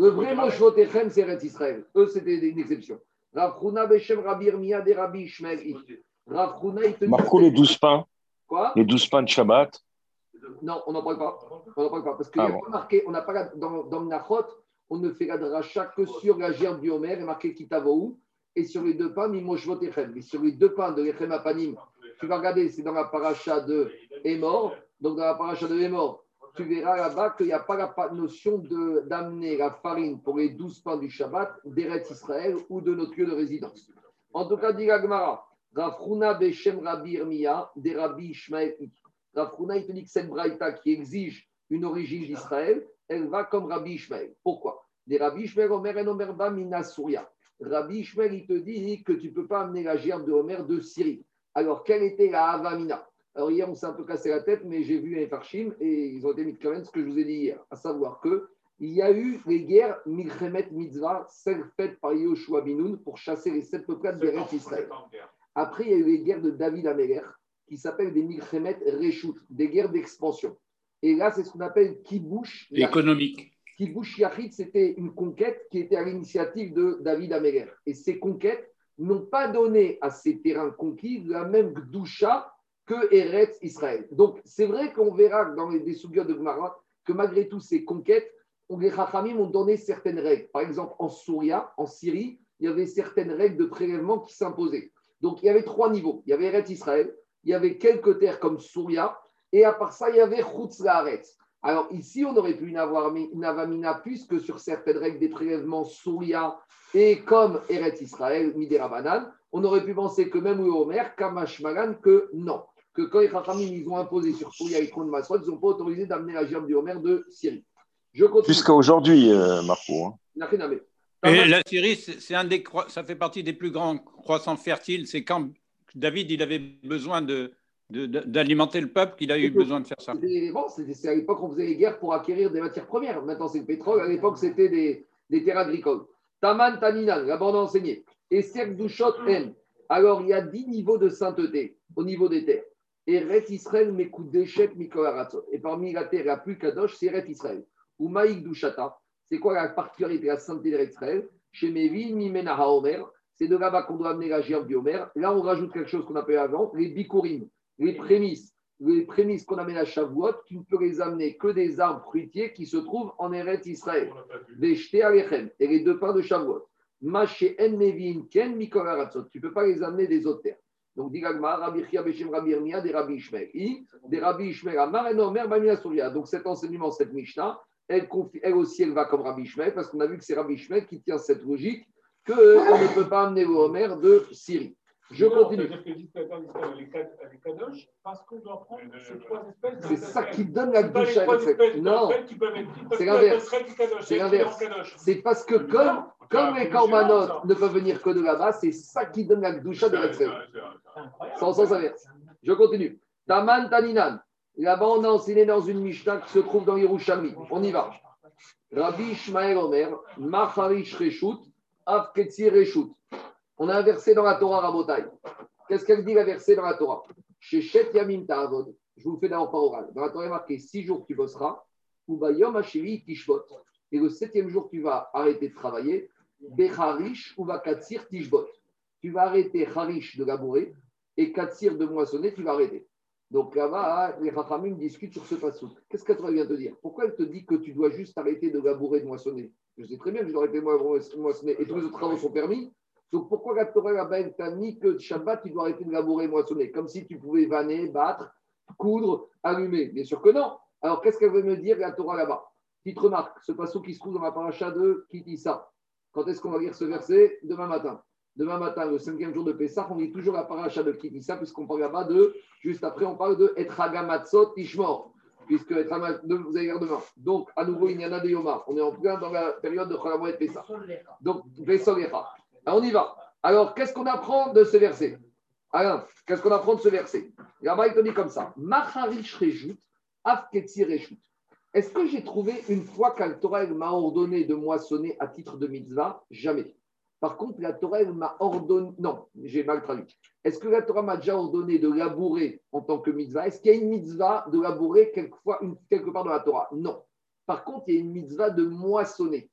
vrai mot c'est Israël. Eux, c'était une exception. Rafruna Beshem Rabbi Irmia de Rabbi Ishmael. Rafruna, il te. Marco, les douze pains. Quoi Les douze pains de Shabbat. Non, on n'en parle pas. On n'en parle pas. Parce qu'il Ah n'y a bon. pas marqué, on n'a pas la- dans, dans le Nachot, on ne fait la dracha que sur la gerbe du Homer, et marqué Kitavoou, et sur les deux pains, Mimoshvot Echem. Mais sur les deux pains de l'Echem Apanim, tu vas regarder, c'est dans la paracha de Emor. Donc dans la paracha de Emor, tu verras là-bas qu'il n'y a pas la notion d'amener la farine pour les douze pains du Shabbat d'Eretz Israël ou de notre lieu de résidence. En tout cas, dit la Gemara, Rafruna Beshem Rabbi Irmia, des Rabbi Ishmael Rafruna, il te dit que cette braïta qui exige une origine d'Israël, elle va comme Rabbi Ishmael. Pourquoi? Des Rabbi Ishmael, Omer en Omer ba mina Souria. Rabbi Ishmael, il te dit que tu ne peux pas amener la gerbe de Homer de Syrie. Alors, quelle était la Avamina? Alors, hier, on s'est un peu cassé la tête, mais j'ai vu un Farshim et ils ont été mis quand même ce que je vous ai dit hier, à savoir que il y a eu les guerres Milchemet Mitzvah, celles faites par Yoshua Binoun pour chasser les sept peuples d'Eretz Israël. Après, il y a eu les guerres de David Améler, qui s'appellent des Milchemet Reshut, des guerres d'expansion. Et là, c'est ce qu'on appelle Kibush. Économique. Kibush Yachid, c'était une conquête qui était à l'initiative de David Améler. Et ces conquêtes n'ont pas donné à ces terrains conquis la même Gdusha que Eretz Israël. Donc, c'est vrai qu'on verra dans les des sougiotes de Gemara que malgré tout ces conquêtes, on- les Chachamim ont donné certaines règles. Par exemple, en Souria, en Syrie, il y avait certaines règles de prélèvement qui s'imposaient. Donc, il y avait trois niveaux. Il y avait Eretz Israël, il y avait quelques terres comme Souria, et à part ça, il y avait Chutz. Alors ici, on aurait pu une, avoir, une avamina puisque sur certaines règles des prélèvements Souria et comme Eretz Israël, Midera on aurait pu penser que même au Homer, Kamash Malan, que non. Que quand les Chachamim ils ont imposé sur Souria et Tron Masrot, ils n'ont pas autorisé d'amener la gerbe du Homer de Syrie. Je continue. Jusqu'à aujourd'hui, euh, Marco. hein. Et la Syrie, c'est un des ça fait partie des plus grands croissants fertiles. C'est quand David il avait besoin de- d'alimenter le peuple qu'il a eu besoin de faire ça. Bon, c'est à l'époque qu'on faisait les guerres pour acquérir des matières premières. Maintenant, c'est le pétrole. À l'époque, c'était des, des terres agricoles. Taman Taninan, là-bas, on a enseigné. Et Dushot M. Alors, il y a dix niveaux de sainteté au niveau des terres. Eret Israël, Mekou Deshet, Mikol Aratzot. Et parmi la terre la plus kadosh, c'est Eret Israël. Ou Maïk Dushata. C'est quoi la particularité de la sainteté d'Eret Israël? Chez Mevin, Mimena Haomer. C'est de là-bas qu'on doit amener la gerbe du Homer. Là, on rajoute quelque chose qu'on appelait avant, les bikurim, les prémices les prémices qu'on amène à Shavuot, tu ne peux les amener que des arbres fruitiers qui se trouvent en Eretz Israël. Des jetés et les deux pains de Shavuot. Maché en nevin ken. Tu ne peux pas les amener des autres terres. Donc, dit Rabbi Chia Beshem Rabbi des Rabbi Ishmael. Des Rabbi Ishmael, Amar et Omer, Bamina Souria. Donc, cet enseignement, cette Mishnah, elle aussi, elle va comme Rabbi Ishmael, parce qu'on a vu que c'est Rabbi Ishmael qui tient cette logique qu'on ne peut pas amener le Homer de Syrie. Je continue. C'est ça qui donne la douche à espèces Non, C'est l'inverse. C'est l'inverse. c'est parce que comme, comme les corbanotes ne peuvent venir que de là-bas, c'est ça qui donne la doucha de l'Israël. C'est en sens inverse. Je continue. Taman Taninan. Là-bas, on a enseigné dans une Mishnah qui se trouve dans Yerushalmi. On y va. Rabbi Ishmael Omer, Macharish Reshut, Av Ketsi Reshut. On a un verset dans la Torah Rabotai. Qu'est-ce qu'elle dit la verset dans la Torah? Chez Shet Yamim Ta'avod. Je vous fais d'abord par oral. Dans la Torah, il est marqué six jours tu bosseras. Ou Bayom Hashiri Tishbot. Et le septième jour, tu vas arrêter de travailler. Becharish ou Katsir Tishbot. Tu vas arrêter Harish de labourer et Katsir de moissonner, tu vas arrêter. Donc là-bas, les Rachamim discutent sur ce passage. Qu'est-ce que Torah vient te dire? Pourquoi elle te dit que tu dois juste arrêter de labourer de moissonner? Je sais très bien que je dois arrêter de moissonner et tous les autres travaux sont permis. Donc pourquoi la Torah là-bas, elle t'a mis que Shabbat, tu dois arrêter de labourer et moissonner? Comme si tu pouvais vanner, battre, coudre, allumer. Bien sûr que non. Alors qu'est-ce qu'elle veut me dire la Torah là-bas? Petite remarque, ce passage qui se trouve dans la paracha de Kitissa. Quand est-ce qu'on va lire ce verset? Demain matin. Demain matin, le cinquième jour de Pessah, on lit toujours la paracha de Kitissa, puisqu'on parle là-bas de, juste après, on parle de Etragamatzot Tishmor, puisque vous allez lire demain. Donc, à nouveau, il y en a de Yoma. On est en plein dans la période de Chalamoet Pessah. Donc, Vesolecha. Alors, on y va. Alors, qu'est-ce qu'on apprend de ce verset? Alain, qu'est-ce qu'on apprend de ce verset? Là-bas, te comme ça Macharish Rejut, Afketsi Rejut. Est-ce que j'ai trouvé une fois qu'Al Torah elle m'a ordonné de moissonner à titre de mitzvah? Jamais. Par contre, la Torah m'a ordonné. Non, j'ai mal traduit. Est-ce que la Torah m'a déjà ordonné de labourer en tant que mitzvah? Est-ce qu'il y a une mitzvah de labourer quelque part dans la Torah? Non. Par contre, il y a une mitzvah de moissonner.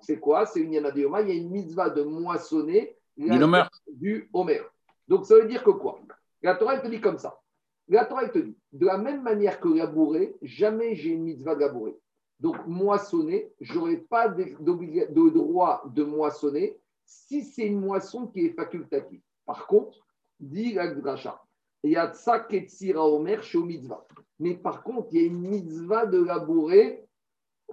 C'est quoi? C'est une yana de Yoma. Il y a une mitzvah de moissonner du Homer. Donc ça veut dire que quoi? La Torah, elle te dit comme ça. La Torah, elle te dit, de la même manière que labourer, jamais j'ai une mitzvah de labourer. Donc moissonner, je n'aurai pas de, de droit de moissonner si c'est une moisson qui est facultative. Par contre, dit la il y a ça Omer chez mitzvah. Mais par contre, il y a une mitzvah de labourer,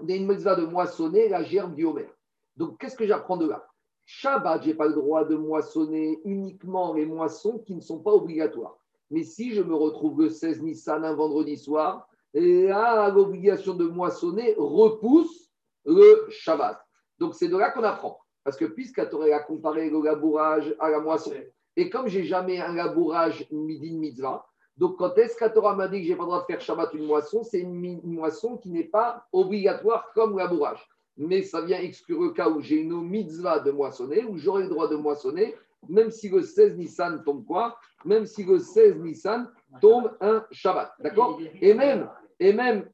y a une mitzvah de moissonner la gerbe du Homer. Donc, qu'est-ce que j'apprends de là? Shabbat, je n'ai pas le droit de moissonner uniquement les moissons qui ne sont pas obligatoires. Mais si je me retrouve le 16 Nissan un vendredi soir, là, l'obligation de moissonner repousse le Shabbat. Donc, c'est de là qu'on apprend. Parce que puisqu'à a comparé le labourage à la moisson, et comme j'ai jamais un labourage midi mitzvah, donc quand est-ce qu'Atora m'a dit que j'ai pas le droit de faire Shabbat une moisson, c'est une, moisson qui n'est pas obligatoire comme labourage. Mais ça vient exclure le cas où j'ai une mitzvah de moissonner, où j'aurai le droit de moissonner, même si le 16 Nissan tombe quoi? Même si le 16 Nissan tombe un Shabbat. D'accord? Et même, et même,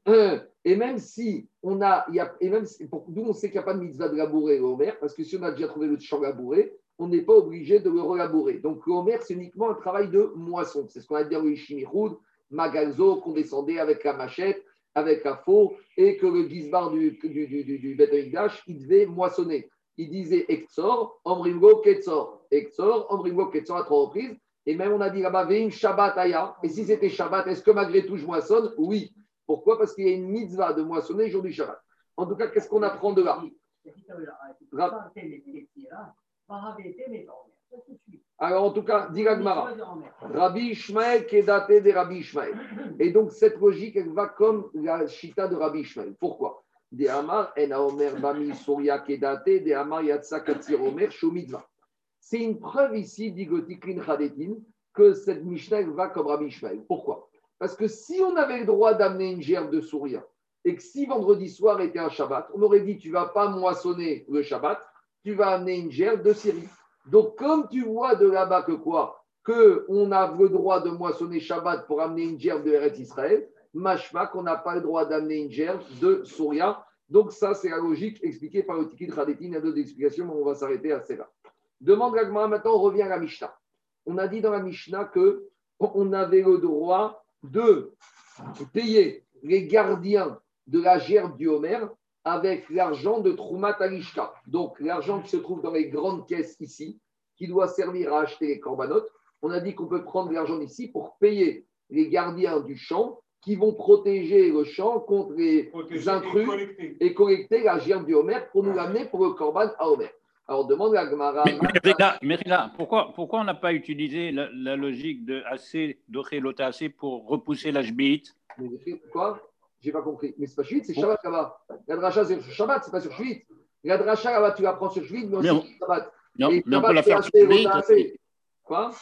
et même si on a, y et même nous on sait qu'il n'y a pas de mitzvah de labourer au Homer, parce que si on a déjà trouvé le champ labouré, on n'est pas obligé de le relabourer. Donc le c'est uniquement un travail de moisson. C'est ce qu'on a dit au Ishimiroud, Magalzo, qu'on descendait avec la machette, avec la faux, et que le gizbar du, du, du, du, il devait moissonner. Il disait Ektsor, Omrimgo, Ketsor. Ektsor, Omrimgo, Ketsor à trois reprises. Et même on a dit là-bas, Shabbat Aya. Et si c'était Shabbat, est-ce que malgré tout je moissonne Oui. Pourquoi Parce qu'il y a une mitzvah de moissonner jour du Shabbat. En tout cas, qu'est-ce qu'on apprend de là alors, en tout cas, dit Rabbi Ishmael qui est daté de Rabbi Ishmael. Et donc, cette logique, elle va comme la chita de Rabbi Ishmael. Pourquoi? De Amar, Bami Surya qui est daté, de Amar Yatsa Katsir Omer Shumitva. C'est une preuve ici, dit Gotiklin Chadetin, que cette Mishnah va comme Rabbi Ishmael. Pourquoi? Parce que si on avait le droit d'amener une gerbe de Souria, et que si vendredi soir était un Shabbat, on aurait dit tu ne vas pas moissonner le Shabbat, tu vas amener une gerbe de Syrie. Donc, comme tu vois de là-bas que quoi? Que on a le droit de moissonner Shabbat pour amener une gerbe de Eretz Israël, machma qu'on n'a pas le droit d'amener une gerbe de Souria. Donc, ça, c'est la logique expliquée par le Khadetin. Il y a d'autres explications, mais on va s'arrêter à cela. Demande Gagmara, maintenant on revient à la Mishnah. On a dit dans la Mishnah que on avait le droit de payer les gardiens de la gerbe du Homer avec l'argent de Troumat Alishka. Donc, l'argent qui se trouve dans les grandes caisses ici, qui doit servir à acheter les corbanotes. On a dit qu'on peut prendre l'argent ici pour payer les gardiens du champ qui vont protéger le champ contre les intrus et collecter, la gerbe du Homer pour nous l'amener pour le corban à Homer. Alors, demande à Gmara. Mais, pourquoi, pourquoi on n'a pas utilisé la, logique de assez, d'Ochelota assez pour repousser la Quoi? J'ai pas compris. Mais c'est pas Shuit, c'est Shabbat là-bas. La dracha, c'est sur Shabbat, c'est pas sur Shuit. La dracha là-bas, tu la prends sur Shuit, mais aussi sur Shabbat. Non, mais on peut la faire sur Shuit. Quoi?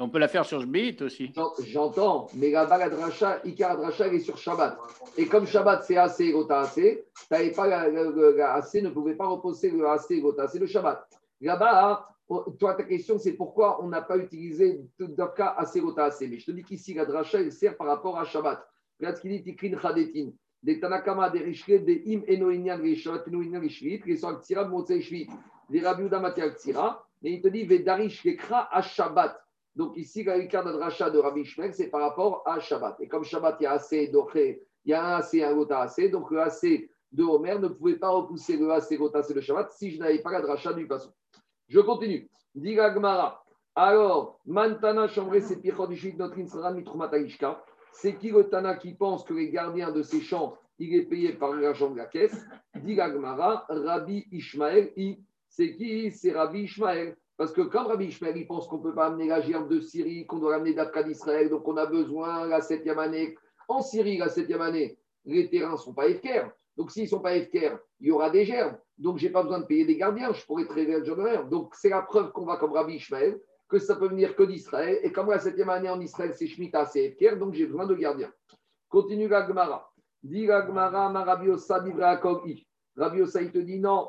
On peut la faire sur Shabbat aussi. J'entends, mais là-bas, la dracha, Ikar dracha, elle est sur Shabbat. Et comme Shabbat, c'est assez, Gota assez, pas la, assez ne pouvait pas reposer le assez, Gota assez, le Shabbat. Là-bas, toi, ta question, c'est pourquoi on n'a pas utilisé cas assez, Gota assez. Mais je te dis qu'ici, la dracha, elle sert par rapport à Shabbat. Regarde ce qu'il dit, Tikrin Chadetin. Des Tanakama, des Rishret, des Im Enoinian, des Shabbat Enoinian, des Shvit, qui sont Aktira, Motsei Shvit, des Rabbi Udamati Aktira. Et il te dit, Vedarish Kekra à Shabbat. Donc ici, la de rachat de Rabbi Shmek, c'est par rapport à Shabbat. Et comme Shabbat, il y a assez d'Oché, il y a un assez, un gota assez. Donc le assez de Homer ne pouvait pas repousser le assez gota assez de Shabbat si je n'avais pas la dracha du façon. Je continue. Diga Gmara. Alors, Mantana Chambre, c'est Pichot du Shvit, notre Insran, Mitrumat c'est qui le Tana qui pense que les gardiens de ces champs, il est payé par l'argent de la caisse Dit Gagmara, Rabbi Ishmael, c'est qui C'est Rabbi Ishmael. Parce que comme Rabbi Ishmael, il pense qu'on ne peut pas amener la gerbe de Syrie, qu'on doit l'amener d'Afrique d'Israël, donc on a besoin la septième année. En Syrie, la septième année, les terrains ne sont pas FKR. Donc s'ils ne sont pas FKR, il y aura des gerbes. Donc je n'ai pas besoin de payer des gardiens, je pourrais traiter le genre Donc c'est la preuve qu'on va comme Rabbi Ishmael que ça peut venir que d'Israël. Et comme la septième année en Israël, c'est Shemitah, c'est Efker, donc j'ai besoin de gardiens. Continue la Gemara. Dit la Gemara, ma Rabbi Ossa, Rabbi Ossa, il te dit non,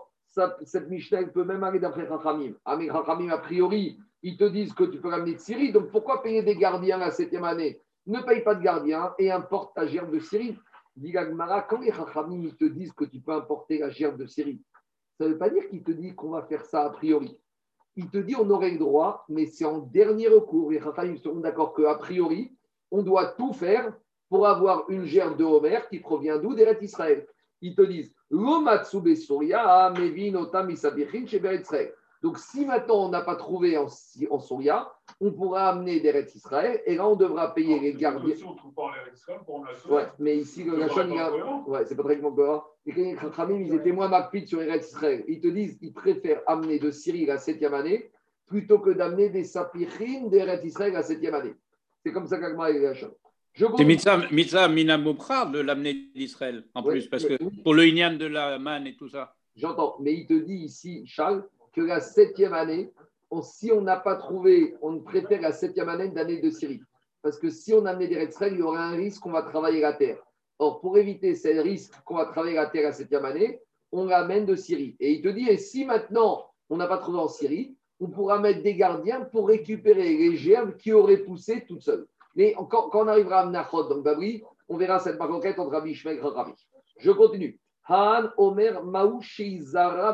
cette Mishnah, peut même aller d'après Chachamim. Ah, a priori, ils te disent que tu peux ramener de Syrie, donc pourquoi payer des gardiens la septième année? Ne paye pas de gardiens et importe ta gerbe de Syrie. Dit la Gemara, quand les Chachamim ils te disent que tu peux importer la gerbe de Syrie, ça ne veut pas dire qu'ils te disent qu'on va faire ça a priori il te dit on aurait le droit, mais c'est en dernier recours. Les Chachamim seront d'accord qu'a priori, on doit tout faire pour avoir une gerbe de Homer qui provient d'où? D'Eret Israël. Ils te disent. Donc, si maintenant on n'a pas trouvé en, en Souria, on pourra amener des rêtes Israël et là on devra payer les gardiens. Si on ne trouve pas en Israël, pour Ouais, mais ici, le Gachon, ouais, c'est pas très cohérent. Et quand les Khamim, ils étaient moins marqués sur les rêtes Israël. Ils te disent ils préfèrent amener de Syrie la septième année plutôt que d'amener des sapichines des rêtes Israël la septième année. C'est comme ça qu'Agma et Gachon. C'est Mitzah Minamokra de l'amener d'Israël, en plus, parce que pour le Inyan de la manne et tout ça. J'entends, mais il te dit ici, Charles, que la septième année, si on n'a pas trouvé, on préfère la septième année d'année de Syrie. Parce que si on amenait des Israël, il y aurait un risque qu'on va travailler la terre. Or, pour éviter ce risque qu'on va travailler la terre la septième année, on l'amène de Syrie. Et il te dit, et si maintenant on n'a pas trouvé en Syrie, on pourra mettre des gardiens pour récupérer les germes qui auraient poussé toutes seules. Mais quand, on arrivera à Mnachot, donc Babri, on verra cette maroquette entre Rabbi Ishmael et Rabbi. Je continue. Han Omer Maou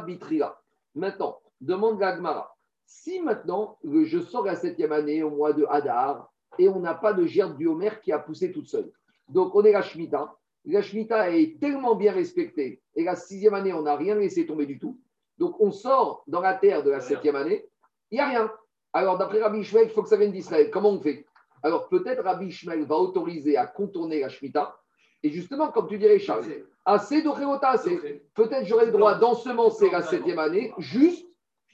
Bitrila. Maintenant, demande Gagmara. Si maintenant je sors la septième année au mois de Hadar et on n'a pas de gerbe du Homer qui a poussé toute seule, donc on est la Shemitah. La Shemitah est tellement bien respectée et la sixième année, on n'a rien laissé tomber du tout. Donc on sort dans la terre de la septième année, il n'y a rien. Alors d'après Rabbi Ishmael, il faut que ça vienne d'Israël. Comment on fait? Alors peut-être Rabbi Ishmael va autoriser à contourner la Shemitah. Et justement, comme tu dirais, Charles, assez de assez. Peut-être j'aurai le droit d'ensemencer la septième année juste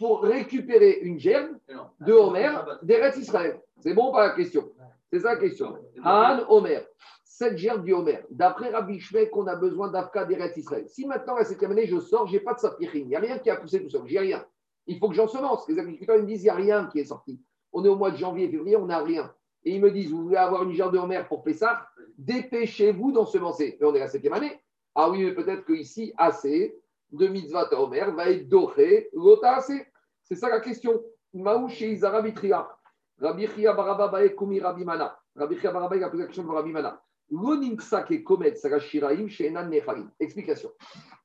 pour récupérer une germe de Homer d'Eretz Israël. C'est bon pas la question? C'est ça la question. Han Homer, cette germe du Homer, d'après Rabbi Shmek, qu'on a besoin d'Afka d'Eretz Israël. Si maintenant, à cette année, je sors, je n'ai pas de sapirin, il n'y a rien qui a poussé tout seul, j'ai rien. Il faut que j'ensemence. Les agriculteurs me disent, il n'y a rien qui est sorti. On est au mois de janvier, février, on n'a rien. Et ils me disent, vous voulez avoir une germe de Homer pour Pessah? Dépêchez-vous d'ensemencer. Mais on est à la septième année. Ah oui, mais peut-être qu'ici, assez de mitzvah Homer va être doré, l'ota assez. C'est ça la question. Maouche Izara Bitria. Rabbi Chia Baraba Baekumi Rabbi Mana. Rabbi Chia Baraba, il a posé la de Rabbi Mana. L'onimsak komet sarashiraim shenan. Explication.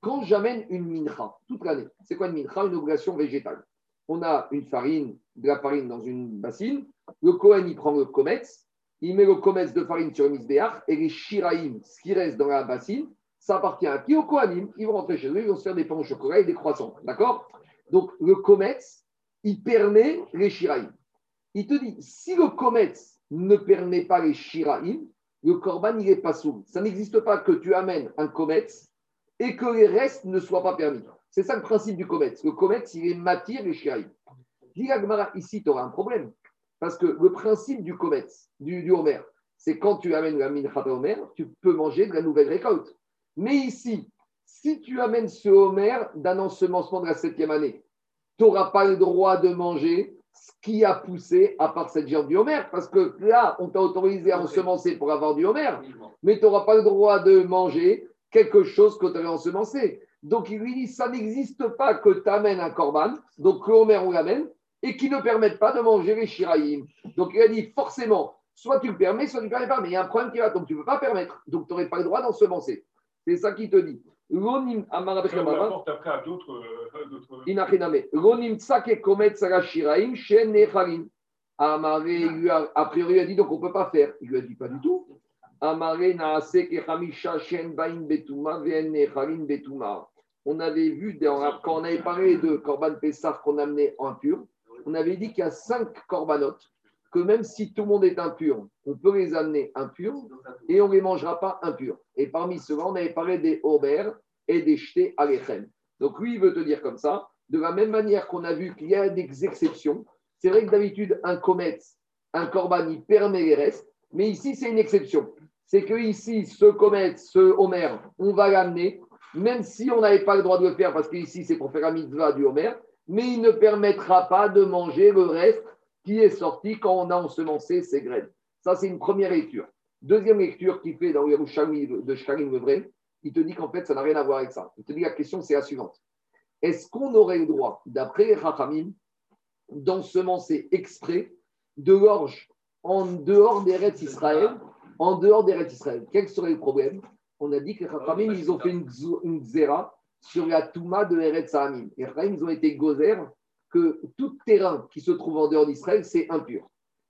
Quand j'amène une mincha toute l'année, c'est quoi une mincha? Une obligation végétale. On a une farine, de la farine dans une bassine. Le Kohen, il prend le kometz, il met le kometz de farine sur le misbéach et les shiraim, ce qui reste dans la bassine, ça appartient à qui? Au Kohanim. Ils vont rentrer chez eux, ils vont se faire des pains au chocolat et des croissants. D'accord? Donc, le COMEX, il permet les shiraïm. Il te dit, si le COMEX ne permet pas les shiraïm, le korban, il n'est pas sourd. Ça n'existe pas que tu amènes un COMEX et que les restes ne soient pas permis. C'est ça le principe du COMEX. Le COMEX, il est matière les shiraïm. Ici, tu auras un problème. Parce que le principe du COMEX, du, du Homer, c'est quand tu amènes la mincha Homer, tu peux manger de la nouvelle récolte. Mais ici, si tu amènes ce Homer d'un ensemencement de la septième année, tu n'auras pas le droit de manger ce qui a poussé à part cette gerbe du Homer, parce que là, on t'a autorisé à ensemencer pour avoir du Homer, mais tu n'auras pas le droit de manger quelque chose que tu avais ensemencé. Donc il lui dit, ça n'existe pas que tu amènes un corban, donc le Homer on l'amène, et qui ne permettent pas de manger les shiraïm. Donc il a dit, forcément, soit tu le permets, soit tu ne le permets pas, mais il y a un problème qui va, donc tu ne peux pas permettre, donc tu n'aurais pas le droit d'ensemencer. C'est ça qu'il te dit. L'onim après à d'autres. Inachiname. L'onim tsake komet sarashiraim shen nechalim. Amare, a priori, il a dit donc on ne peut pas faire. Il lui a dit pas du tout. Amare naase kechamisha shen bain betuma ven nechalim betuma. On avait vu, quand on avait parlé de Korban Pessah qu'on amenait en pur, on avait dit qu'il y a cinq corbanotes que même si tout le monde est impur, on peut les amener impurs et on ne les mangera pas impurs. Et parmi ceux-là, on avait parlé des aubers et des jetés à l'échem. Donc lui, il veut te dire comme ça, de la même manière qu'on a vu qu'il y a des exceptions. C'est vrai que d'habitude, un comète, un corban, il permet les restes, mais ici, c'est une exception. C'est que ici, ce comète, ce homer, on va l'amener, même si on n'avait pas le droit de le faire, parce qu'ici, c'est pour faire un mitzvah du homer, mais il ne permettra pas de manger le reste qui est sorti quand on a ensemencé ces graines. Ça, c'est une première lecture. Deuxième lecture qu'il fait dans le de Shkalim le il te dit qu'en fait, ça n'a rien à voir avec ça. Il te dit la question, c'est la suivante. Est-ce qu'on aurait le droit, d'après Rachamim, d'ensemencer exprès de l'orge en dehors des rêves Israël, en dehors des rêves Israël? Quel serait le problème? On a dit que Rachamim, ils ont fait une, une sur la Touma de Eretz Sahamim. Et Rachamim, ils ont été gozer que tout terrain qui se trouve en dehors d'Israël, c'est impur.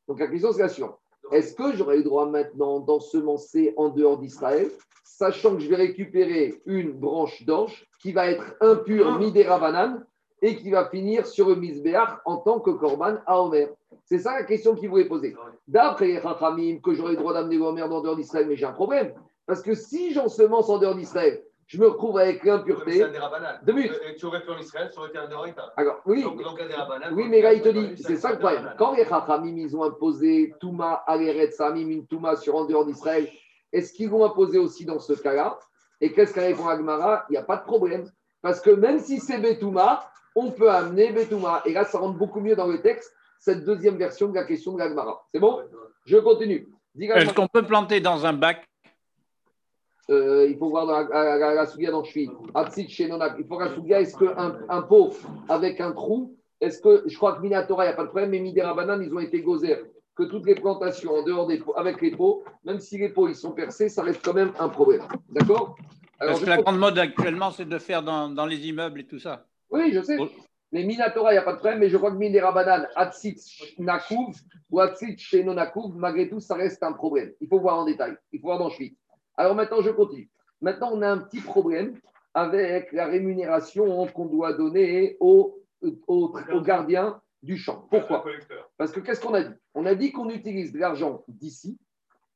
Donc la question, c'est la suivante. Est-ce que j'aurai le droit maintenant d'ensemencer en dehors d'Israël, sachant que je vais récupérer une branche d'orge qui va être impure, midera banane, et qui va finir sur le misbéach en tant que korban à Omer? C'est ça la question qu'il voulait poser. D'après les que j'aurai le droit d'amener l'Omer en dehors d'Israël, mais j'ai un problème. Parce que si j'ensemence en dehors d'Israël, je me retrouve avec l'impureté. De but. Tu aurais fait en Israël, ça aurait été un Alors, oui. Donc, donc oui, mais là, il te dit, c'est ça le problème. Quand les Chachamim, ils ont imposé Touma à Samim, une Touma sur en dehors d'Israël, est-ce qu'ils vont imposer aussi dans ce cas-là? Et qu'est-ce qu'a répond Agmara? Il n'y a pas de problème. Parce que même si c'est Betouma, on peut amener Betouma. Et là, ça rentre beaucoup mieux dans le texte, cette deuxième version de la question de l'Agmara. C'est bon? Je continue. Est-ce qu'on peut planter dans un bac euh, il faut voir dans la, la, la Sougia dans Il faut que la Sougia, est-ce qu'un un pot avec un trou, est-ce que, je crois que Minatora, il n'y a pas de problème, mais Midera Banane, ils ont été gozer. Que toutes les plantations en dehors des pots, avec les pots, même si les pots ils sont percés, ça reste quand même un problème. D'accord? Parce que la grande mode actuellement, c'est de faire dans, dans, les immeubles et tout ça. Oui, je sais. Mais Minatora, il n'y a pas de problème, mais je crois que Midera Banane, Atsit Nakouv ou Atsit malgré tout, ça reste un problème. Il faut voir en détail. Il faut voir dans Schwit. Alors maintenant, je continue. Maintenant, on a un petit problème avec la rémunération qu'on doit donner aux, gardiens du champ. Pourquoi? Parce que qu'est-ce qu'on a dit? On a dit qu'on utilise de l'argent d'ici,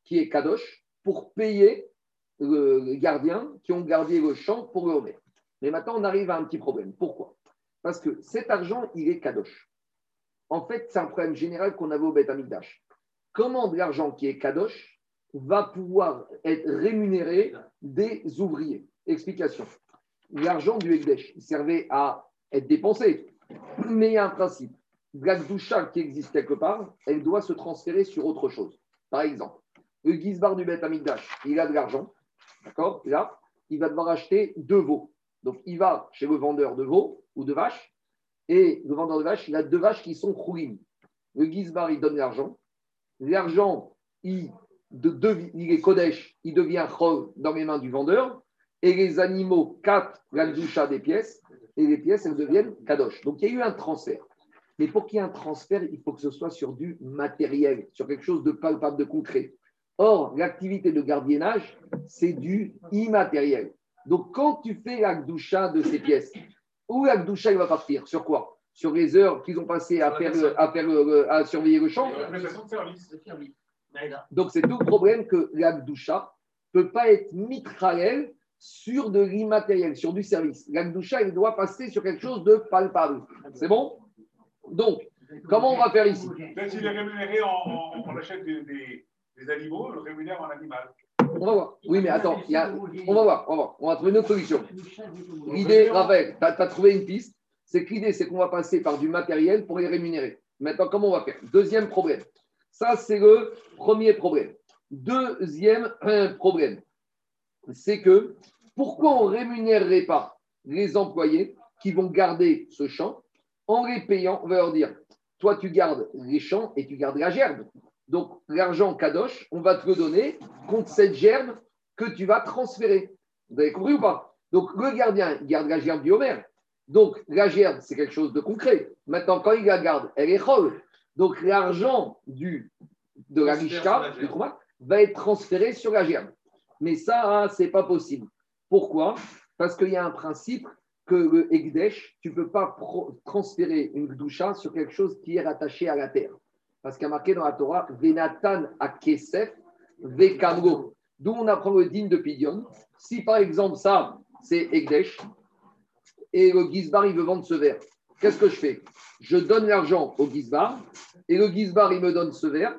qui est Kadosh, pour payer les gardiens qui ont gardé le champ pour le Homer. Mais maintenant, on arrive à un petit problème. Pourquoi? Parce que cet argent, il est Kadosh. En fait, c'est un problème général qu'on avait au Beth Amikdash. Comment de l'argent qui est Kadosh va pouvoir être rémunéré des ouvriers. Explication. L'argent du Ekdesh servait à être dépensé, mais il y a un principe. La qui existe quelque part, elle doit se transférer sur autre chose. Par exemple, le Gizbar du Beth Amigdash, il a de l'argent, d'accord Là, il va devoir acheter deux veaux. Donc, il va chez le vendeur de veaux ou de vaches, et le vendeur de vaches, il a deux vaches qui sont chourim. Le Gizbar, il donne l'argent. L'argent, il de, il est Kodesh, il devient Chol dans les mains du vendeur, et les animaux captent la des pièces, et les pièces, elles deviennent Kadosh. Donc il y a eu un transfert. Mais pour qu'il y ait un transfert, il faut que ce soit sur du matériel, sur quelque chose de palpable, de concret. Or, l'activité de gardiennage, c'est du immatériel. Donc, quand tu fais l'Akdoucha de ces pièces, où l'Akdoucha il va partir? Sur quoi? Sur les heures qu'ils ont passées à, faire, à, faire, à surveiller le champ? Donc, c'est tout le problème que l'Agdoucha ne peut pas être mitraël sur de l'immatériel, sur du service. L'Agdoucha, il doit passer sur quelque chose de palpable. C'est bon? Donc, comment on va faire ici? Même s'il est rémunéré, on, achète des, animaux, on le rémunère en animal. On va voir. Oui, mais attends, on va voir, on va voir. On va trouver une autre solution. L'idée, Raphaël, tu as, trouvé une piste. C'est que l'idée, c'est qu'on va passer par du matériel pour les rémunérer. Maintenant, comment on va faire? Deuxième problème. Ça, c'est le premier problème. Deuxième problème, c'est que pourquoi on ne rémunérerait pas les employés qui vont garder ce champ en les payant On va leur dire, toi, tu gardes les champs et tu gardes la gerbe. Donc, l'argent Kadosh, on va te le donner contre cette gerbe que tu vas transférer. Vous avez compris ou pas? Donc, le gardien garde la gerbe du Homer. Donc, la gerbe, c'est quelque chose de concret. Maintenant, quand il la garde, elle est chol. Donc l'argent du, de la Rishka, du va être transféré sur la gerbe. Mais ça, hein, ce n'est pas possible. Pourquoi? Parce qu'il y a un principe que le Ekdesh, tu ne peux pas transférer une Gdusha sur quelque chose qui est rattaché à la terre. Parce qu'il y a marqué dans la Torah, Venatan a Kesef, Vekamgo. D'où on apprend le digne de Pidion. Si par exemple ça, c'est Ekdesh, et le Gizbar, il veut vendre ce verre, qu'est-ce que je fais? Je donne l'argent au Gizbar, et le Gizbar, il me donne ce verre.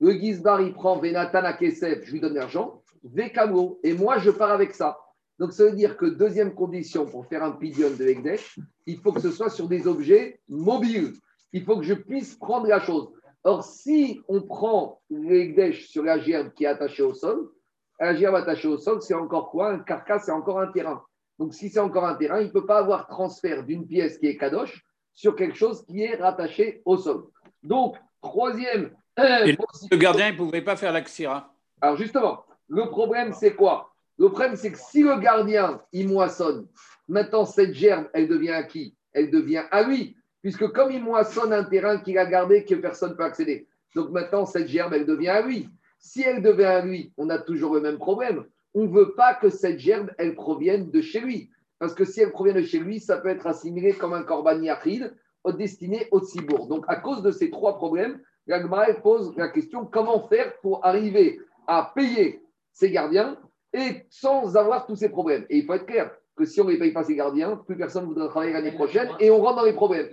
Le Gizbar, il prend Venatan à Kesef, je lui donne l'argent, Vekamo, et moi, je pars avec ça. Donc, ça veut dire que deuxième condition pour faire un pidion de Ekdesh, il faut que ce soit sur des objets mobiles. Il faut que je puisse prendre la chose. Or, si on prend l'Ekdesh sur la gerbe qui est attachée au sol, la gerbe attachée au sol, c'est encore quoi? Un carcasse, c'est encore un terrain. Donc, si c'est encore un terrain, il ne peut pas avoir transfert d'une pièce qui est kadosh sur quelque chose qui est rattaché au sol. Donc, troisième. le gardien ne pouvait pas faire l'axira. Alors, justement, le problème, c'est quoi? Le problème, c'est que si le gardien, il moissonne, maintenant, cette gerbe, elle devient à qui? Elle devient à lui. puisque comme il moissonne un terrain qu'il a gardé que personne ne peut accéder. Donc maintenant, cette gerbe, elle devient à lui. Si elle devient à lui, on a toujours le même problème. On ne veut pas que cette gerbe, elle provienne de chez lui. Parce que si elle provient de chez lui, ça peut être assimilé comme un yachid destiné au tzibour. Donc, à cause de ces trois problèmes, la pose la question comment faire pour arriver à payer ses gardiens et sans avoir tous ces problèmes? Et il faut être clair que si on ne les paye pas ses gardiens, plus personne ne voudra travailler l'année prochaine et on rentre dans les problèmes.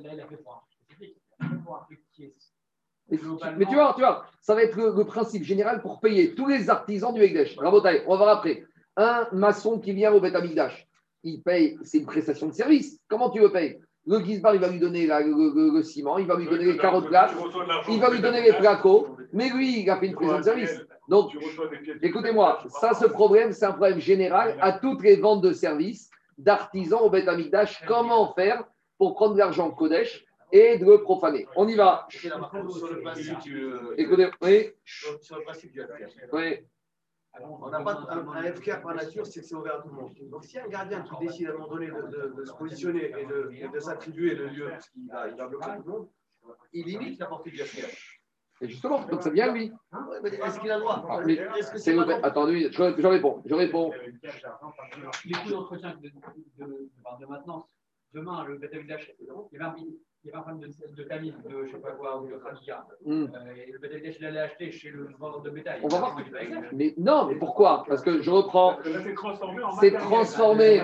Mais tu vois, tu vois, ça va être le, principe général pour payer tous les artisans du Ekdesh. on va voir après. Un maçon qui vient au Beth il paye, c'est une prestation de service. Comment tu le payes? Le Gizbar, il va lui donner le, ciment, il va lui donner les carottes plates, il va lui donner les placos, mais lui, il a fait une prestation de service. Donc, écoutez-moi, ça, ce problème, c'est un problème général à toutes les ventes de services d'artisans au Beth Comment faire pour prendre de l'argent Kodesh et de le profaner? On y va. Sur le principe, Écoutez, oui. Sur le principe du Oui. On n'a pas un, un FKR par nature, c'est que c'est ouvert à tout le monde. Donc, si un gardien qui décide à un moment donné de, se positionner et de, s'attribuer le lieu, parce qu'il va, il va bloquer tout le monde, il limite la portée du FKR. Et justement, donc c'est bien lui. Hein est-ce qu'il a le droit ah, Est-ce que c'est Attendez, je, je, réponds. Je réponds. Les coûts d'entretien de, de, de, maintenance, demain, le BTVH, il va il un problème de, de tamis, de je sais pas quoi, ou de Khadija. Mm. Euh, et le BTVH, il allait acheter chez le vendeur de bétail. On va voir. Mais non, mais pourquoi? Parce que je reprends. C'est transformé.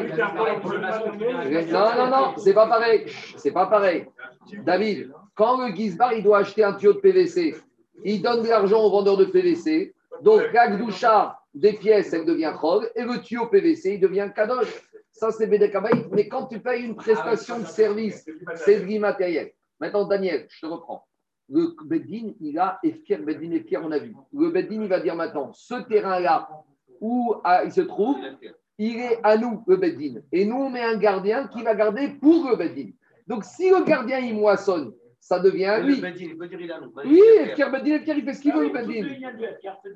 Non, non, non, c'est pas pareil. C'est pas pareil. David, quand le Gizbar, il doit acheter un tuyau de PVC, il donne de l'argent au vendeur de PVC. Donc, la des pièces, elle devient Krog, et le tuyau PVC, il devient Kadosh. Ça, c'est Bédekabaï. Mais quand tu payes une prestation de service, c'est de l'immatériel. Maintenant, Daniel, je te reprends. Le Beddin, il a Efkir, Beddin, Efkir, on a vu. Le Beddin, il va dire maintenant, ce terrain-là, où ah, il se trouve, il est à nous, le Beddin. Et nous, on met un gardien qui va garder pour le Beddin. Donc, si le gardien, il moissonne, ça devient à lui. Oui, Efkir, Beddin, Efkir, il fait ce qu'il veut, le Beddin.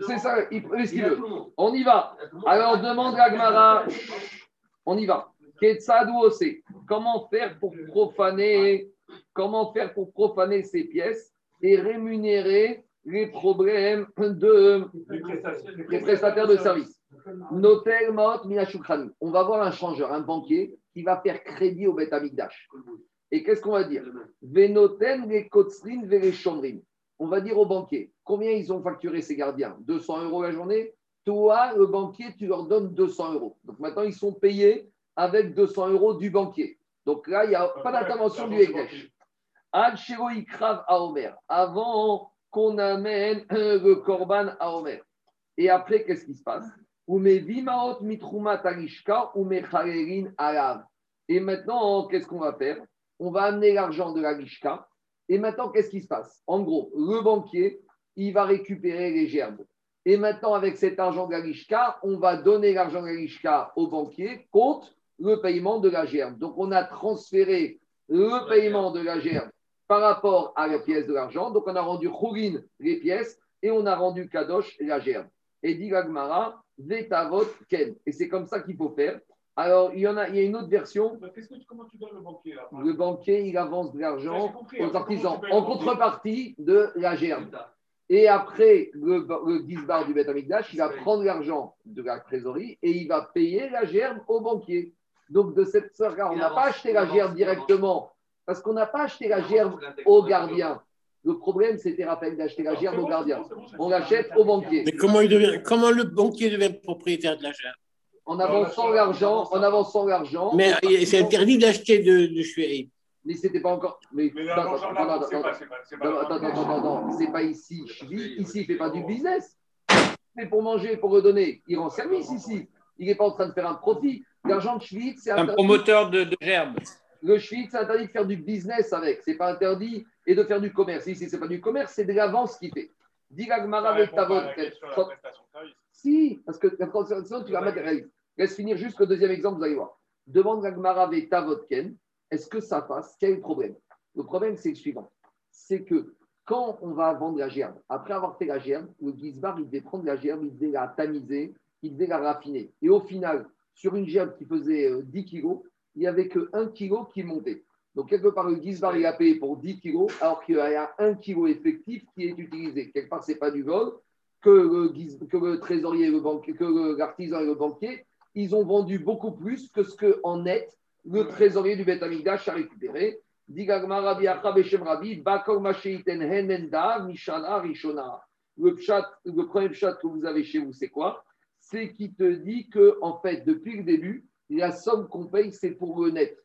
C'est ça, il fait ce qu'il veut. On y va. Alors, demande à Gmara. On y va. Comment faire pour profaner Comment faire pour profaner ces pièces et rémunérer les problèmes de les prestataires de services. On va voir un changeur, un banquier qui va faire crédit au Bet Et qu'est-ce qu'on va dire? Venoten les On va dire au banquier combien ils ont facturé ces gardiens? 200 euros la journée? Toi, le banquier, tu leur donnes 200 euros. Donc maintenant, ils sont payés avec 200 euros du banquier. Donc là, il n'y a pas d'intervention du Ekdesh. à Omer. Avant qu'on amène le Korban à Omer. Et après, qu'est-ce qui se passe? Et maintenant, qu'est-ce qu'on va faire? On va amener l'argent de la Gishka. Et maintenant, qu'est-ce qui se passe? En gros, le banquier, il va récupérer les gerbes. Et maintenant, avec cet argent de la on va donner l'argent de la au banquier contre le paiement de la gerbe. Donc, on a transféré le paiement de la gerbe par rapport à la pièce de l'argent. Donc, on a rendu Khourin les pièces et on a rendu Kadosh la gerbe. Et dit Gagmara, Vetavot Ken. Et c'est comme ça qu'il faut faire. Alors, il y en a, il y a une autre version. comment tu donnes le banquier Le banquier, il avance de l'argent aux artisans en contrepartie de la gerbe. Et après, le, le du Beth Amikdash, il va prendre l'argent de la trésorerie et il va payer la gerbe au banquier. Donc, de cette sorte-là, on n'a pas acheté la gerbe directement parce qu'on n'a pas acheté la gerbe au gardien. Le problème, c'était, Raphaël, d'acheter la gerbe au gardien. On l'achète au banquier. Mais comment, il devient, comment le banquier devient propriétaire de la gerbe? En avançant l'argent. En avançant l'argent. Mais c'est interdit d'acheter de, de mais c'était pas encore. Mais, mais attends, attends, c'est pas ici. Ici, il fait pas du business. Mais pour manger, pour redonner, il rend service ici. Il n'est pas en train de faire un profit. L'argent de Schwitz, c'est un promoteur de, de gerbe. Le Schwitz, c'est interdit de faire du business avec. C'est pas interdit et de faire du commerce. Ici, c'est pas du commerce, c'est de l'avance qu'il fait. Dis Gagmara avec ta Si, parce que la transaction, tu vas mettre. Laisse finir juste le deuxième exemple, vous allez voir. Demande Gagmara avec ta vodken est-ce que ça passe? Quel est le problème? Le problème, c'est le suivant c'est que quand on va vendre la gerbe, après avoir fait la gerbe, le Gizbar, il devait prendre la gerbe, il devait la tamiser, il devait la raffiner. Et au final, sur une gerbe qui faisait 10 euh, kilos, il n'y avait que 1 kilo qui montait. Donc, quelque part, le Gizbar, il a payé pour 10 kilos, alors qu'il y a un kilo effectif qui est utilisé. Quelque part, ce n'est pas du vol, que le, trésorier, le banquier, que l'artisan et le banquier, ils ont vendu beaucoup plus que ce que en net le trésorier du Beth Amikdash a récupéré. Le, pshat, le premier pshat que vous avez chez vous, c'est quoi? C'est qui te dit que, en fait, depuis le début, la somme qu'on paye, c'est pour le net.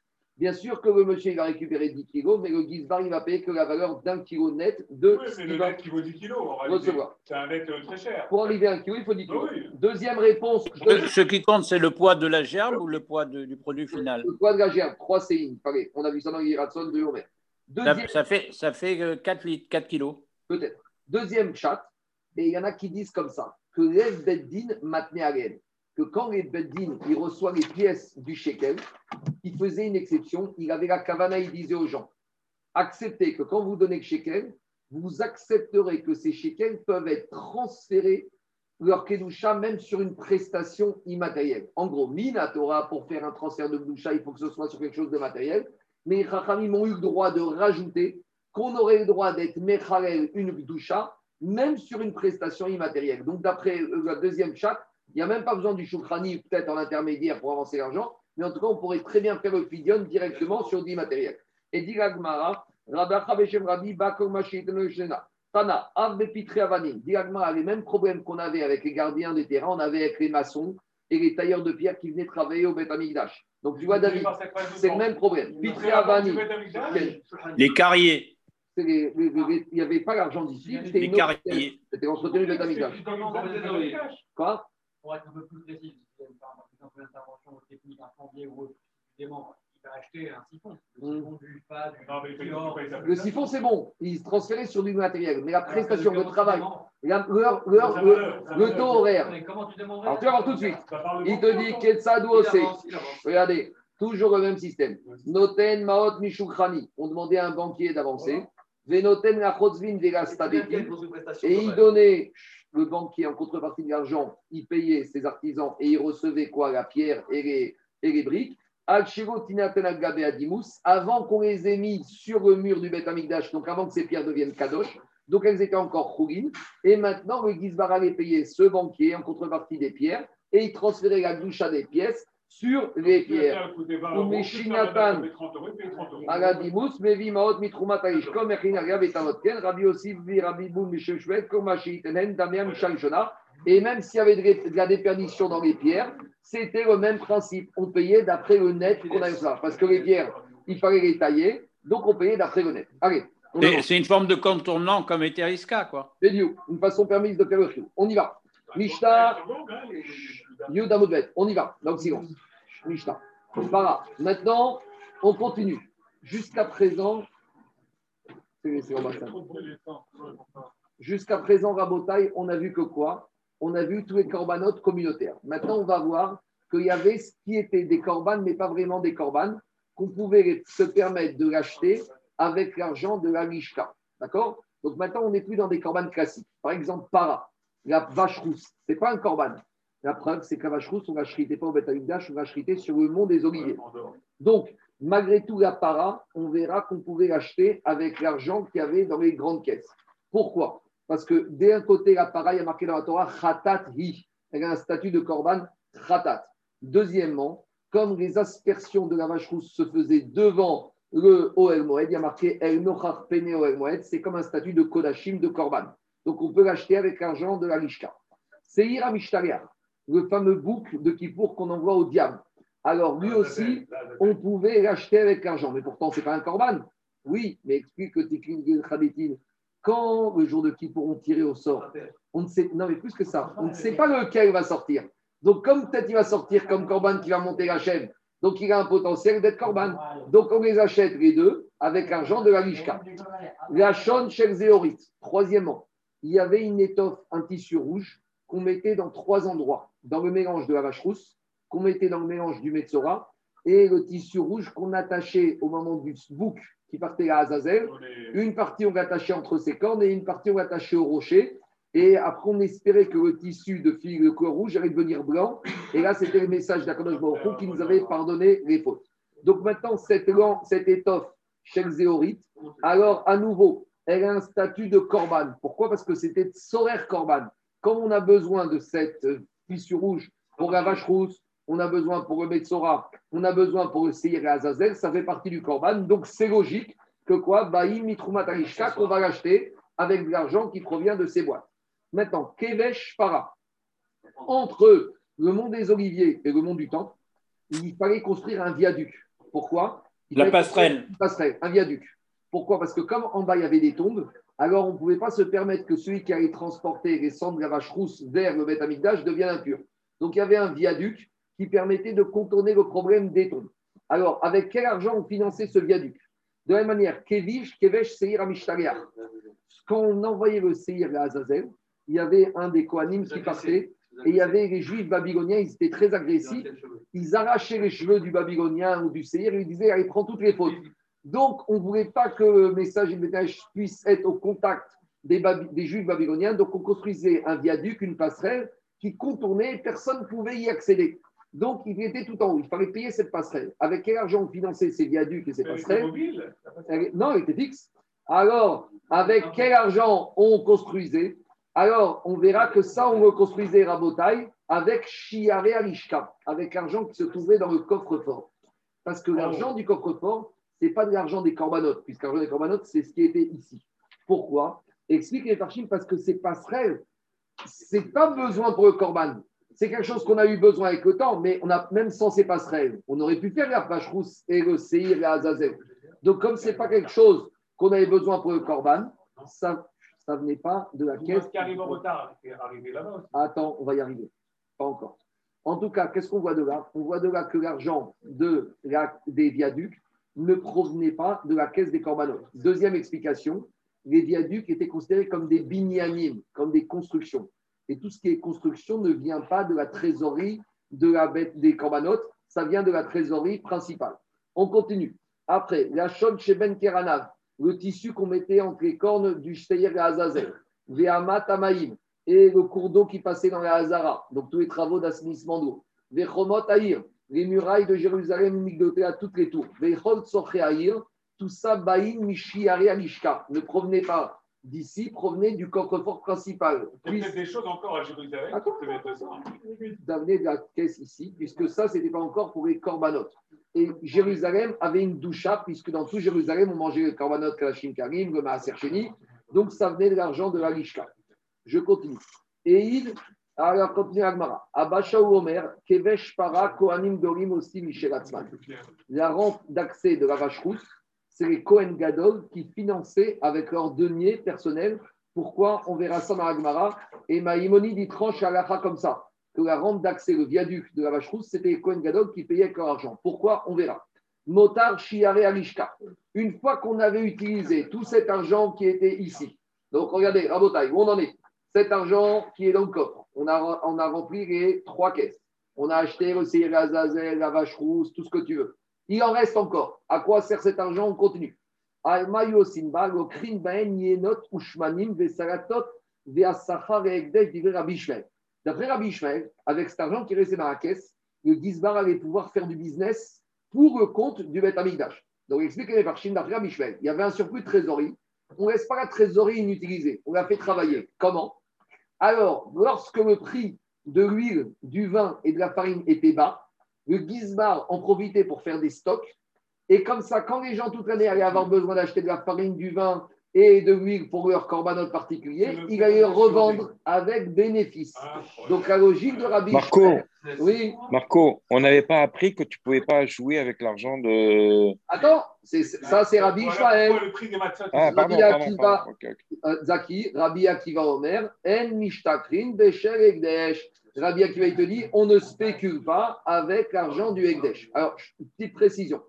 Bien sûr que le monsieur il va récupérer 10 kilos, mais le Gizbar, il va payer que la valeur d'un kilo net de Oui, qu'il le net qui vaut 10 kilos. en réalité. C'est un net euh, très cher. Pour arriver à un kilo, il faut 10 kilos. Oui. Deuxième réponse, je Ce qui compte, c'est le poids de la gerbe ou le poids de- du produit final? le poids de la gerbe, 3 CI. On a vu ça dans l'Iratson de Homer. ça, Deuxième, ça fait, ça fait euh, 4, litres, 4 kilos. peut-être. Deuxième chat, et il y en a qui disent comme ça, que les Beddin maintenaient à l'aine, que quand les Beddin, ils reçoivent les pièces du shekel, il faisait une exception, il avait la kavana, il disait aux gens, acceptez que quand vous donnez le shekel, vous accepterez que ces shekels peuvent être transférés leur kedusha même sur une prestation immatérielle. En gros, Mina Torah, pour faire un transfert de kedusha, il faut que ce soit sur quelque chose de matériel. Mais les ont eu le droit de rajouter qu'on aurait le droit d'être mechalel une kedusha même sur une prestation immatérielle. Donc, d'après euh, la deuxième chat, il n'y a même pas besoin du shoukrani, peut-être en intermédiaire pour avancer l'argent, mais en tout cas, on pourrait très bien faire le fidion directement sur l'immatériel. Et dit Gagmara, Rabbi Beshem. Tana, Avbe Pitre Avanim. Dit Gagmara, les mêmes problèmes qu'on avait avec les gardiens des terrains, on avait avec les maçons et les tailleurs de pierre qui venaient travailler au Beth Amikdash. Donc, tu vois, David, c'est le même problème. Pitre Avanim. Les carriers, C'est les- les- les- Il n'y avait pas l'argent d'ici, c'était les une autre- carriers. C'était entretenu le Beth Amikdash. Quoi? Pour être un peu plus précis, si vous avez par exemple une intervention technique, un plombier ou autre, évidemment, il va acheter un siphon. Le siphon du pas, du Non, mais il faut- il faut Dior, pas les Le siphon, c'est bon. Ils se transféraient sur du matériel. Mais la prestation, le travail, l'heure- le, taux horaire. Comment tu Alors, tu vas voir tout de suite. Il te dit Il il avance. Regardez, toujours le même système. Noten Maot Mishukrani. On demandait à un banquier d'avancer. Venoten la Chotzvin Vela Stadeti. Et il donnait, le banquier, en contrepartie de l'argent, il payait ses artisans et il recevait quoi? La pierre et les, et les briques. Avant qu'on les ait mis sur le mur du Beth Amikdash, donc avant que ces pierres deviennent Kadosh, donc elles étaient encore Khougin. Et maintenant, le Gizbar allait payer ce banquier en contrepartie des pierres et il transférait la doucha des pièces sur les pierres. Ça coûtait 20 Ou euros, mes plus ça, Shinatan. ça fait 30 euros, il paye 30 euros. Agadimus, Mevi Maot Mitrumat Aishkom, Echinaria Betamotken, Rabbi aussi, Rabbi Boum, Michel Shvet, Komashi Tenen, Damien, Michel Shona. Et même s'il y avait de la déperdition dans les pierres, c'était le même principe. On payait d'après le net qu'on avait ça. Parce que les pierres, il fallait les tailler, donc on payait d'après le net. Allez, C'est une forme de contournement comme Eteriska, quoi. C'est une façon permise de faire le chou. On y va. Mishnah, Moudbet. On y va. Le silence. Mishnah. Voilà. Maintenant, on continue. Jusqu'à présent. Jusqu'à présent, Rabotaille, on a vu que quoi? On a vu tous les corbanotes communautaires. Maintenant, on va voir qu'il y avait ce qui était des corbanes, mais pas vraiment des corbanes, qu'on pouvait se permettre de l'acheter avec l'argent de la Mishka. D'accord? Donc maintenant, on n'est plus dans des corbanes classiques. Par exemple, para, la vache rousse, ce n'est pas un corban. La preuve, c'est que la vache rousse, on l'a chrité pas au Beth Amikdash, on l'a chrité sur le mont des Oliviers. Donc, malgré tout, la para, on verra qu'on pouvait l'acheter avec l'argent qu'il y avait dans les grandes caisses. Pourquoi? Parce que d'un côté, la para, il y a marqué dans la Torah, Khatat hi. Elle a un statut de korban, Khatat. Deuxièmement, comme les aspersions de la vache rousse se faisaient devant le Oel Moed, il y a marqué El Nochar Pene Oel Moed, c'est comme un statut de Kodashim de korban. Donc, on peut l'acheter avec l'argent de la Lishka. Seir Mishtariah, le fameux bouc de Kippour qu'on envoie au diable. Alors, lui aussi, on pouvait l'acheter avec l'argent. Mais pourtant, ce n'est pas un corban. Oui, mais explique que quand le jour de Kippour on tirait au sort, on ne sait, non mais plus que ça, on ne sait pas lequel va sortir. Donc, comme peut-être il va sortir comme corban qui va monter la chaîne, donc il a un potentiel d'être corban. Donc, on les achète les deux avec l'argent de la Lishka. La Shon Shel Zéorit. Troisièmement, il y avait une étoffe, un tissu rouge qu'on mettait dans trois endroits. Dans le mélange de la vache rousse, qu'on mettait dans le mélange du Metzora et le tissu rouge qu'on attachait au moment du bouc qui partait à Azazel. Une partie, on l'attachait entre ses cornes et une partie, on l'attachait au rocher. Et après, on espérait que le tissu de fil de couleur rouge allait devenir blanc. Et là, c'était le message d'Akadosh Baruch qui nous avait pardonné les fautes. Donc maintenant, cette, cette étoffe chez zéorite, alors à nouveau, elle a un statut de korban. Pourquoi? Parce que c'était soraire korban. Comme on a besoin de cette fissure rouge pour la vache rousse, on a besoin pour le Metsora, on a besoin pour le Seir et Azazel, ça fait partie du korban. Donc c'est logique que quoi Baïm Mitrumat Arishka, qu'on va l'acheter avec de l'argent qui provient de ces boîtes. Maintenant, Kevesh Para. Entre le mont des Oliviers et le mont du Temple, il fallait construire un viaduc. Pourquoi? Il La passerelle. Une passerelle, un viaduc. Pourquoi? Parce que comme en bas, il y avait des tombes, alors on ne pouvait pas se permettre que celui qui allait transporter les cendres de la vache rousse vers le Beth Amikdash devienne impur. Donc il y avait un viaduc qui permettait de contourner le problème des tombes. Alors, avec quel argent on finançait ce viaduc? De la même manière, Kevish, Kevesh, Seir, Amishtariach. Quand on envoyait le Seir à Azazel, il y avait un des Kohanim qui partait et il y avait les Juifs babyloniens, ils étaient très agressifs. Ils arrachaient les cheveux du Babylonien ou du Seir et ils disaient Allez, prends toutes les fautes. Donc, on ne voulait pas que le message du message puisse être au contact des, Juifs babyloniens. Donc, on construisait un viaduc, une passerelle qui contournait, personne ne pouvait y accéder. Donc, il était tout en haut. Il fallait payer cette passerelle. Avec quel argent on finançait ces viaducs et ces passerelles Elle est- Non, elle était fixe. Alors, avec quel argent on construisait? Alors, on verra que ça, on le construisait Rabotai avec Shiare Alishka, avec l'argent qui se trouvait dans le coffre-fort. Parce que l'argent du coffre-fort, ce n'est pas de l'argent des corbanotes, puisque l'argent des corbanotes, c'est ce qui était ici. Pourquoi? Explique les Farchim, parce que ces passerelles, ce n'est pas besoin pour le corban. C'est quelque chose qu'on a eu besoin avec le temps, mais on a même sans ces passerelles, on aurait pu faire la vache rousse et le Seir et la Azazel. Donc, comme ce n'est pas quelque chose qu'on avait besoin pour le corban, ça ça venait pas de la caisse. qui arrive en retard, c'est arrivé là-bas aussi. Attends, on va y arriver. Pas encore. En tout cas, qu'est-ce qu'on voit de là? On voit de là que l'argent de la- des viaducs ne provenait pas de la caisse des corbanotes. Deuxième explication, les viaducs étaient considérés comme des binyanim, comme des constructions. Et tout ce qui est construction ne vient pas de la trésorerie de la des corbanotes, ça vient de la trésorerie principale. On continue. Après, la chaude chez Ben Keranav, le tissu qu'on mettait entre les cornes du Shteir et Azazel, Vehamat Amaïm, et le cours d'eau qui passait dans la Hazara, donc tous les travaux d'assainissement d'eau. Vechomot Aïr, les murailles de Jérusalem migdotées à toutes les tours. Tout ça, Baïn, Alishka, ne provenait pas d'ici, provenait du coffre-fort principal. Il y a peut-être des choses encore à Jérusalem d'amener de la caisse ici, puisque ça, ce n'était pas encore pour les corbanotes. Et Jérusalem avait une doucha, puisque dans tout Jérusalem, on mangeait les corbanotes Kalachim Karim, le Maaser. Donc, ça venait de l'argent de la Lishka. Je continue. Et il, alors, continue Agmara. Abasha ou Omer, Kevesh Para, Kohanim Dorim aussi, Michel Atzman. La rampe d'accès de la vache rousse, c'est les Kohen Gadol qui finançaient avec leurs deniers personnels. Pourquoi? On verra ça dans Agmara. Et Maïmonide, il tranche à comme ça que la rampe d'accès, le viaduc de la vache rousse, c'était les Kohen Gadol qui payaient avec leur argent. Pourquoi? On verra. Motar Shiare Alishka. Une fois qu'on avait utilisé tout cet argent qui était ici, donc regardez, Rabotai, où on en est? Cet argent qui est dans le coffre, on a, a rempli les trois caisses. On a acheté le Seir Azazel, la vache rousse, tout ce que tu veux. Il en reste encore. À quoi sert cet argent? On continue. D'après Rabbi Ishmael, avec cet argent qui restait dans la caisse, le Gizbar allait pouvoir faire du business pour le compte du Beth Amikdash. Donc, il explique les Farchim d'après Rabbi Ishmael. Il y avait un surplus de trésorerie. On ne laisse pas la trésorerie inutilisée. On la fait travailler. Comment? Alors, lorsque le prix de l'huile, du vin et de la farine était bas, le Gizbar en profitait pour faire des stocks. Et comme ça, quand les gens toute l'année allaient avoir besoin d'acheter de la farine, du vin et de l'huile pour leur corbanot particulier, il allait revendre avec bénéfice. Donc la logique de Rabbi Marco, Ishmael- oui. Marco, on n'avait pas appris que tu ne pouvais pas jouer avec l'argent de. Attends, ça c'est Rabbi Voilà Ishmael. pourquoi le prix des matzot. Ah, pardon, Rabbi pardon. Euh, Zaki, Rabbi Akiva Omer, En Mishtakrin Becher Egdesh. Rabbi Akiva, il te dit, on ne spécule pas avec l'argent du Egdesh. Alors, petite précision.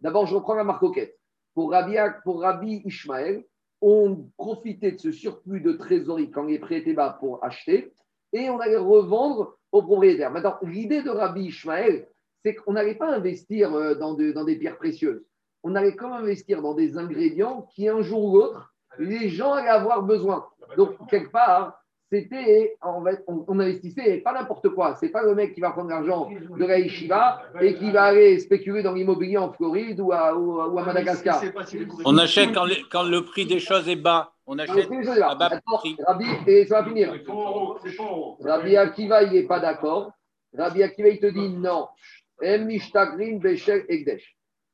D'abord, je reprends la marcoquette. Pour Rabbi, pour Rabbi Ishmael, on profitait de ce surplus de trésorerie quand les prix étaient bas pour acheter et on allait revendre aux propriétaires. Maintenant, l'idée de Rabbi Ishmael, c'est qu'on n'allait pas investir euh, dans, de- dans des pierres précieuses. On allait même investir dans des ingrédients qui, un jour ou l'autre, les gens allaient avoir besoin. Donc, quelque part, c'était, on, on investissait pas n'importe quoi. C'est pas le mec qui va prendre l'argent de la yeshiva et qui va aller spéculer dans l'immobilier en Floride ou à, ou à- ou à Madagascar. On achète quand, le prix des choses est bas. On Alors, achète à bas Attends, prix. Rabbi, et ça va finir. C'est 100 euros. C'est 100 euros. Rabbi Akiva, il n'est pas d'accord. Rabbi Akiva, il te dit non.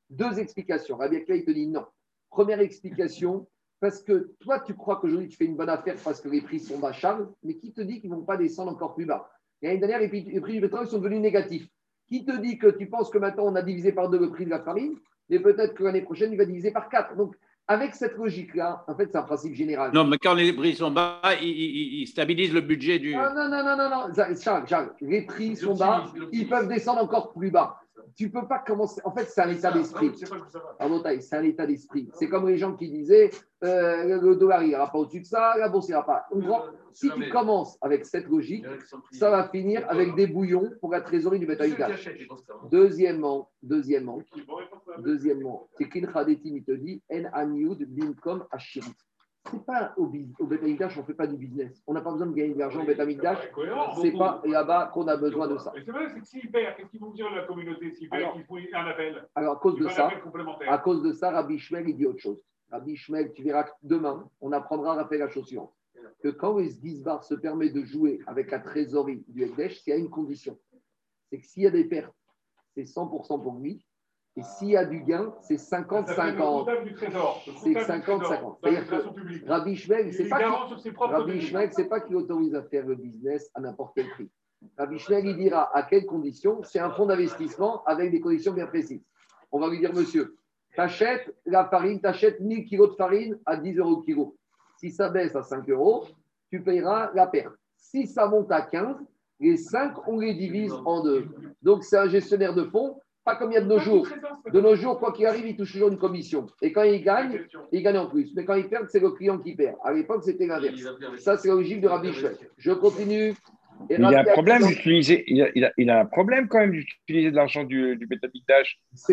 Deux explications. Rabbi Akiva, il te dit non. Première explication, parce que toi, tu crois qu'aujourd'hui, tu fais une bonne affaire parce que les prix sont bas, Charles, mais qui te dit qu'ils ne vont pas descendre encore plus bas? L'année dernière, les prix, les prix du pétrole sont devenus négatifs. Qui te dit que tu penses que maintenant, on a divisé par deux le prix de la farine, mais peut-être que l'année prochaine, il va diviser par quatre? Donc, avec cette logique-là, en fait, c'est un principe général. Non, mais quand les prix sont bas, ils, ils- ils stabilisent le budget du. Non, non, non, non, non, non. Ça- Charles, Charles, les prix sont bas, ils peuvent descendre encore plus bas. Tu peux pas commencer. En fait, c'est un état d'esprit. C'est va. Pardon, Taï, c'est un état d'esprit. C'est comme les gens qui disaient euh, le dollar il n'ira pas au-dessus de ça, la bourse n'ira pas. Comprend si tu commences avec cette logique, ça va finir avec des bouillons pour la trésorerie du bétail. Deuxièmement, deuxièmement, deuxièmement, c'est qu'In Khadetim, il te dit En Aniud Bimkom Ashiri. C'est pas au, au Betamikdash, on ne fait pas du business. On n'a pas besoin de gagner de l'argent au Betamikdash. C'est pas là-bas qu'on a besoin de ça. Mais c'est vrai, c'est que s'il perd, qu'est-ce qu'ils vont dire la communauté s'il perd Alors- qu'il faut un appel Alors, à cause de ça, appel complémentaire. À cause de ça, Rabbi Shmuel, il dit autre chose. Rabbi Shmuel, tu verras que demain, on apprendra à rappeler la chose suivante. Que quand le se permet de jouer avec la trésorerie du Ekdesh, c'est à une condition. C'est que s'il y a des pertes, c'est 100% pour lui. Et s'il y a du gain, c'est Ça s'appelle le 50-50. comptable du trésor. Le C'est comptable du 50-50. trésor, C'est-à-dire publique. Rabbi Shmuel, c'est est pas c'est pas qu'il autorise à faire le business à n'importe quel prix. Rabbi Shmuel, il dira à quelles conditions. C'est un fonds d'investissement avec des conditions bien précises. On va lui dire, monsieur, t'achètes la farine, t'achètes 1000 kilos de farine à 10 euros le kilo. Si ça baisse à 5 euros, tu payeras la perte. Si ça monte à 15, les 5, on les divise en deux. Donc, c'est un gestionnaire de fonds, pas comme il y a de nos jours. De nos jours, quoi qu'il arrive, il touche toujours une commission. Et quand il gagne, il gagne en plus. Mais quand il perd, c'est le client qui perd. À l'époque, c'était l'inverse. Ça, c'est logique de Rabbi Shmuel. Je continue. Et il a un problème d'utiliser. Il a, il, a, il a un problème quand même d'utiliser de l'argent du, du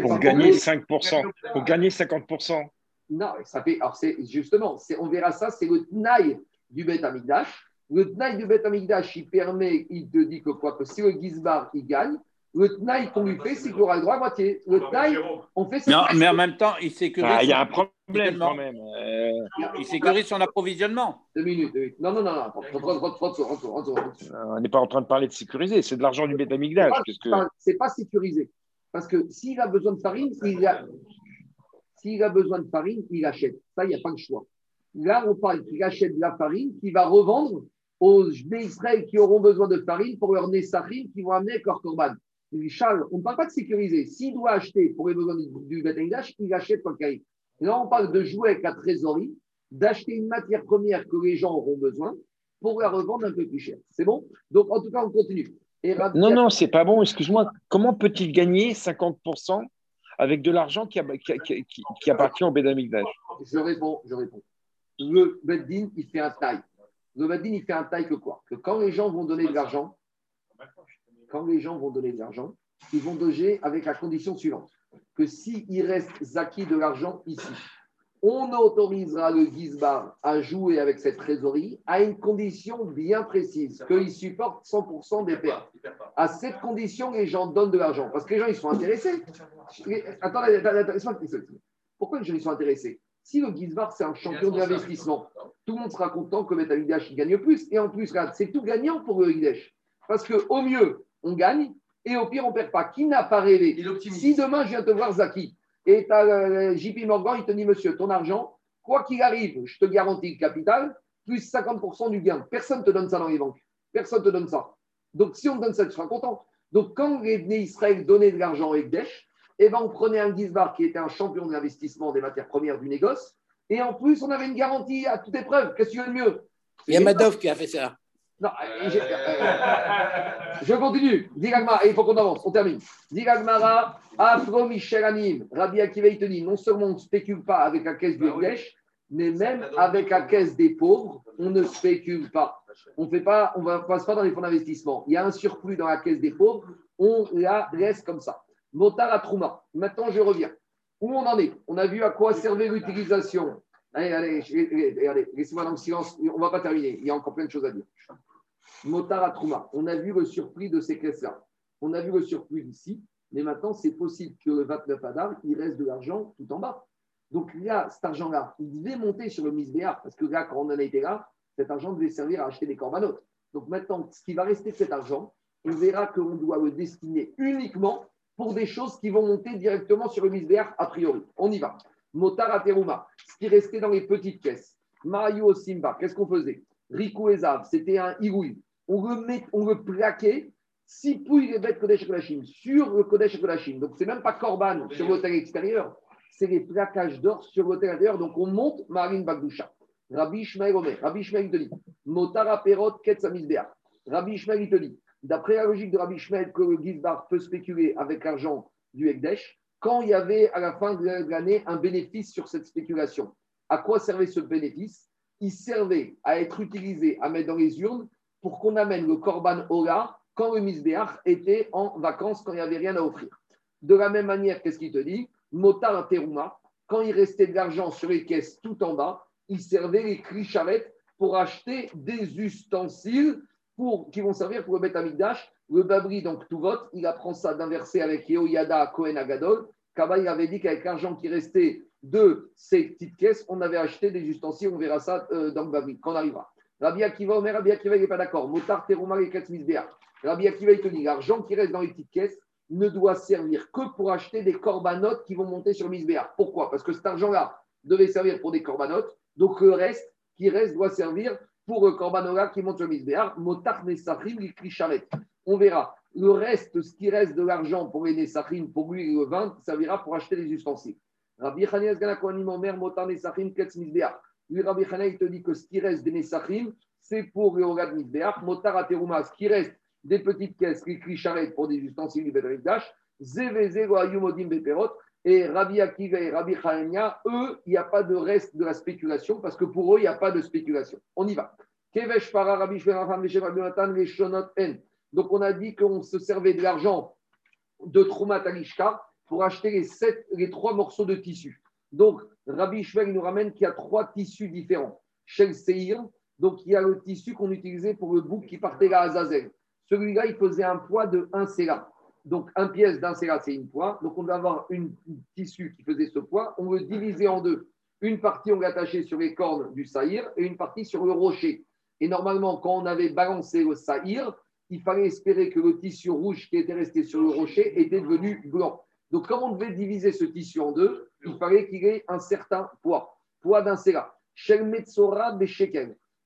pour gagner pour- 5%, pour gagner 50%. Non, ça fait. Alors, c'est justement, c'est, on verra ça, c'est le Tnaï du Bet Amigdash. Le Tnaï du Bet Amigdash, il permet, il te dit que quoi Que si le Gizbar, il gagne, le Tnaï qu'on lui fait, c'est qu'il aura le droit à moitié. Le Tnaï, on fait Non, ça. mais en même temps, il sécurise, Ah, il y a un son problème approvisionnement. quand même. Euh, Il sécurise son approvisionnement. Deux minutes, deux minutes. Non, non, non, non. Attends, rentre, rentre, rentre, rentre, rentre, rentre. on n'est pas en train de parler de sécuriser, c'est de l'argent du Betamikdash. C'est Qu'est-ce que... pas- pas sécurisé. Parce que s'il a besoin de farine, il a... s'il a besoin de farine, il achète. Ça, il n'y a pas de choix. Là, on parle qu'il achète de la farine qu'il va revendre aux Israël qui auront besoin de farine pour leur Nessachim qui vont amener avec leur Corban. Charles, on ne parle pas de sécuriser. S'il doit acheter pour les besoins du, Amikdash, il achète qu'il arrive. Là, on parle de jouer avec la trésorerie, d'acheter une matière première que les gens auront besoin pour la revendre un peu plus cher. C'est bon? Donc, en tout cas, on continue. Et Rabbi Non, non, c'est pas bon. Excuse-moi. Comment peut-il gagner 50% avec de l'argent qui, a- qui, qui- qui- qui appartient au Betamikdash Je réponds, je réponds. Le Beddin, il fait un taille. Le Beddin, il fait un taille que quoi? Que quand les gens vont donner de l'argent, quand les gens vont donner de l'argent, ils vont doger avec la condition suivante que s'il reste Zaki de l'argent ici, on autorisera le Gizbar à jouer avec cette trésorerie à une condition bien précise, qu'il supporte 100% des pertes. À cette condition, les gens donnent de l'argent. Parce que les gens, ils sont intéressés. Attendez. Pourquoi les gens ils sont intéressés? Si le Gizbar, c'est un champion de l'investissement, tout le monde sera content que Metalidash gagne plus. Et en plus, c'est tout gagnant pour le Hidesh. Parce qu'au mieux, on gagne, et au pire, on ne perd pas. Qui n'a pas rêvé Si demain, je viens te voir, Zaki, et tu as JP Morgan, il te dit, monsieur, ton argent, quoi qu'il arrive, je te garantis le capital, plus 50% du gain. Personne ne te donne ça dans les banques. Personne ne te donne ça. Donc, si on te donne ça, tu seras content. Donc, quand les Bnei Israël donnaient de l'argent avec Ekdesh, eh ben, on prenait un Gizbar qui était un champion de l'investissement des matières premières du négoce, et en plus, on avait une garantie à toute épreuve. Qu'est-ce que tu veux de mieux? Il y a Madoff qui a fait ça. Non, euh, euh, je continue. Digagmara, il faut qu'on avance, on termine. Digagmara, Afro Michel Anim, Rabbi Akiva, il te dit, non seulement on ne spécule pas avec la caisse du Ekdesh, mais même avec la caisse des pauvres, on ne spécule pas. On fait pas, on ne passe pas dans les fonds d'investissement. Il y a un surplus dans la caisse des pauvres, on la laisse comme ça. Motar à. Maintenant, je reviens. Où on en est? On a vu à quoi servait l'utilisation Allez, allez, laissez-moi dans le silence. On ne va pas terminer. Il y a encore plein de choses à dire. Motar à Trouma. On a vu le surplus de ces caisses-là. On a vu le surplus ici. Mais maintenant, c'est possible que le 29 Adar, il reste de l'argent tout en bas. Donc là, cet argent-là, il devait monter sur le misbéar. Parce que là, quand on en était là, cet argent devait servir à acheter des corbanotes. Donc maintenant, ce qui va rester de cet argent, on verra qu'on doit le destiner uniquement pour des choses qui vont monter directement sur le misbéar a priori. On y va. Motar Teruma, ce qui restait dans les petites caisses. Mario Simba, qu'est-ce qu'on faisait? Riku et Zav, c'était un Iroui. On le, met, on le plaquait, si pouilles les bêtes Kodesh Kodashim sur le Kodesh Kodashim. Donc, c'est même pas Korban sur l'hôtel extérieur, c'est les plaquages d'or sur l'hôtel intérieur. Donc, on monte Marine Bagdoucha. Rabbi Ishmael Omer, Rabbi Ishmael te dit, Motara Perot Ketsamizbeach. Rabbi Ishmael dit, d'après la logique de Rabbi Ishmael, que le Gizbar peut spéculer avec l'argent du Ekdesh, quand il y avait à la fin de l'année un bénéfice sur cette spéculation. À quoi servait ce bénéfice? Il servait à être utilisé, à mettre dans les urnes pour qu'on amène le Korban Ola quand le Misbéach était en vacances, quand il n'y avait rien à offrir. De la même manière, qu'est-ce qu'il te dit? Motar Teruma, quand il restait de l'argent sur les caisses tout en bas, il servait les clicharettes pour acheter des ustensiles pour, qui vont servir pour le Beth Amikdash. Le Babri, donc tout vote, il apprend ça d'un verset avec Yehoyada Kohen Agadol. Kaba, avait dit qu'avec l'argent qui restait de ces petites caisses, on avait acheté des ustensiles. On verra ça euh, dans le Babri, quand on arrivera. Rabbi Akiva, Omer, Rabbi Akiva, il n'est pas d'accord. Motar Teruma et Katzmizbea. Rabbi Akiva, il te dit l'argent qui reste dans les petites caisses ne doit servir que pour acheter des corbanotes qui vont monter sur Misbéa. Pourquoi? Parce que cet argent-là devait servir pour des corbanotes. Donc le reste qui reste doit servir pour le corbanola qui monte sur Misbéa. Motar Nesachim, il clicharet. On verra. Le reste, ce qui reste de l'argent pour les Nesachim, pour lui le vin, servira pour acheter des ustensiles. Rabbi Chanias Ganakoanim Omer, Motar Nesachim, Ketz Misbéa. Lui, Rabbi il te dit que ce qui reste des Nesachim, c'est pour le Horad Misbéa. Motar Ateruma, ce qui reste des petites caisses, les clicharettes pour des ustensiles du Bedrash, Zeveze Ayumodim Beperot, et Rabbi Akiva et Rabbi Hanania, eux, il n'y a pas de reste de la spéculation, parce que pour eux, il n'y a pas de spéculation. On y va. Donc on a dit qu'on se servait de l'argent de Troumat Alishka pour acheter les, sept, les trois morceaux de tissu. Donc Rabbi il nous ramène qu'il y a trois tissus différents. Shel Seir, donc il y a le tissu qu'on utilisait pour le bouc qui partait à Azazel. Celui-là, il faisait un poids de 1 séra. Donc, un pièce d'un c'est une poids. Donc, on doit avoir un tissu qui faisait ce poids. On le divisait en deux. Une partie, on l'attachait sur les cornes du saïr et une partie sur le rocher. Et normalement, quand on avait balancé le saïr, il fallait espérer que le tissu rouge qui était resté sur le rocher était devenu blanc. Donc, comme on devait diviser ce tissu en deux, il fallait qu'il ait un certain poids. Poids d'un séra. Shel Metzora.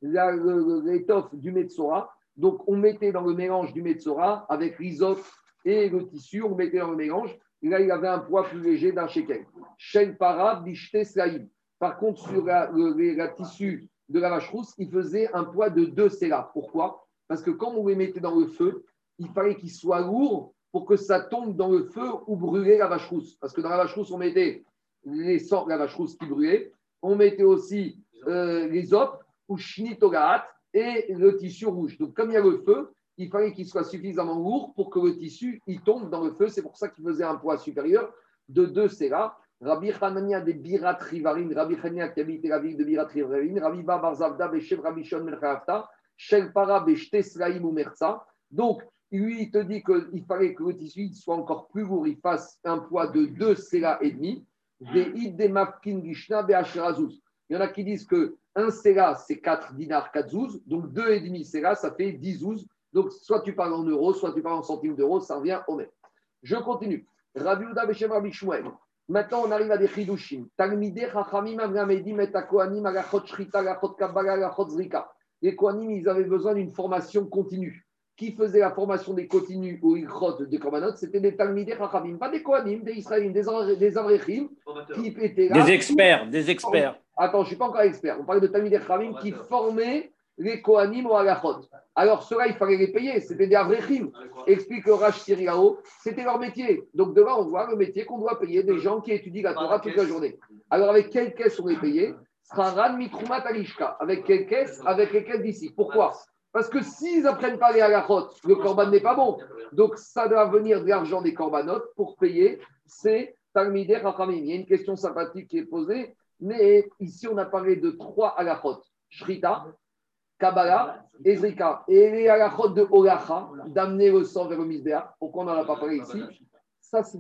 L'étoffe du Metzora, donc, on mettait dans le mélange du Metzora avec l'isote et le tissu, on mettait dans le mélange. Là, il avait un poids plus léger d'un shekel. Shen para slaïm. Par contre, sur le, tissu de la vache rousse, il faisait un poids de 2 séras. Pourquoi? Parce que quand on les mettait dans le feu, il fallait qu'il soit lourd pour que ça tombe dans le feu ou brûler la vache rousse. Parce que dans la vache rousse, on mettait les sorts de la vache rousse qui brûlaient. On mettait aussi euh, les op ou shnitogaat et le tissu rouge. Donc, comme il y a le feu, il fallait qu'il soit suffisamment lourd pour que le tissu il tombe dans le feu. C'est pour ça qu'il faisait un poids supérieur de 2 séras. Rabbi Hanania des Birat Rivarim, Rabbi Hanania qui habitait la ville de Birat Rivarim, Rabbi Babar Zavda, Beshev Rabbi Shon Melchafta, Shel Para Beshte Slaim ou Merza. Donc, lui, il te dit qu'il fallait que le tissu soit encore plus lourd, il fasse un poids de 2 séras et demi. Il y en a qui disent que un séra, c'est 4 dinars, 4 zouz. Donc 2,5 séra, ça fait 10 zouz. Donc soit tu parles en euros, soit tu parles en centimes d'euros, ça revient au même. Je continue. Rabbi Uda Beshem Rabbi Shmuel. Maintenant, on arrive à des chidushim. Talmideh Chachamim Amramedim et Akohanim Agachot Shrita, Agachot Kabbalah, Agachot Zrika. Les Kohanim, ils avaient besoin d'une formation continue. Qui faisait la formation des continues ou Ichot de Korbanot? C'était des Talmideh Chachamim, pas des Kohanim, des Israéliens, des, des Avrechim qui étaient là. Des experts, des experts. Attends, je ne suis pas encore expert. On parle de Talmideh Chachamim qui formaient les Kohanim au Agachot. Alors, ceux-là, il fallait les payer. C'était des Avrechim. Explique le Rach Siriao, c'était leur métier. Donc, devant, on voit le métier qu'on doit payer des gens qui étudient la Torah toute la journée. Alors, avec quelle caisse on les payait? Avec quelle caisse Avec les caisses? D'ici. Pourquoi? Parce que s'ils n'apprennent pas les Agachot, le Korban n'est pas bon. Donc, ça doit venir de l'argent des Korbanot pour payer ces Talmideh Chachamim. Il y a une question sympathique qui est posée. Mais ici, on a parlé de trois halachot Shrita, Kabbalah, Ezrika. Et les halachot de Olacha, d'amener le sang vers le misbéach. Pourquoi on n'en a pas parlé ici Ça, c'est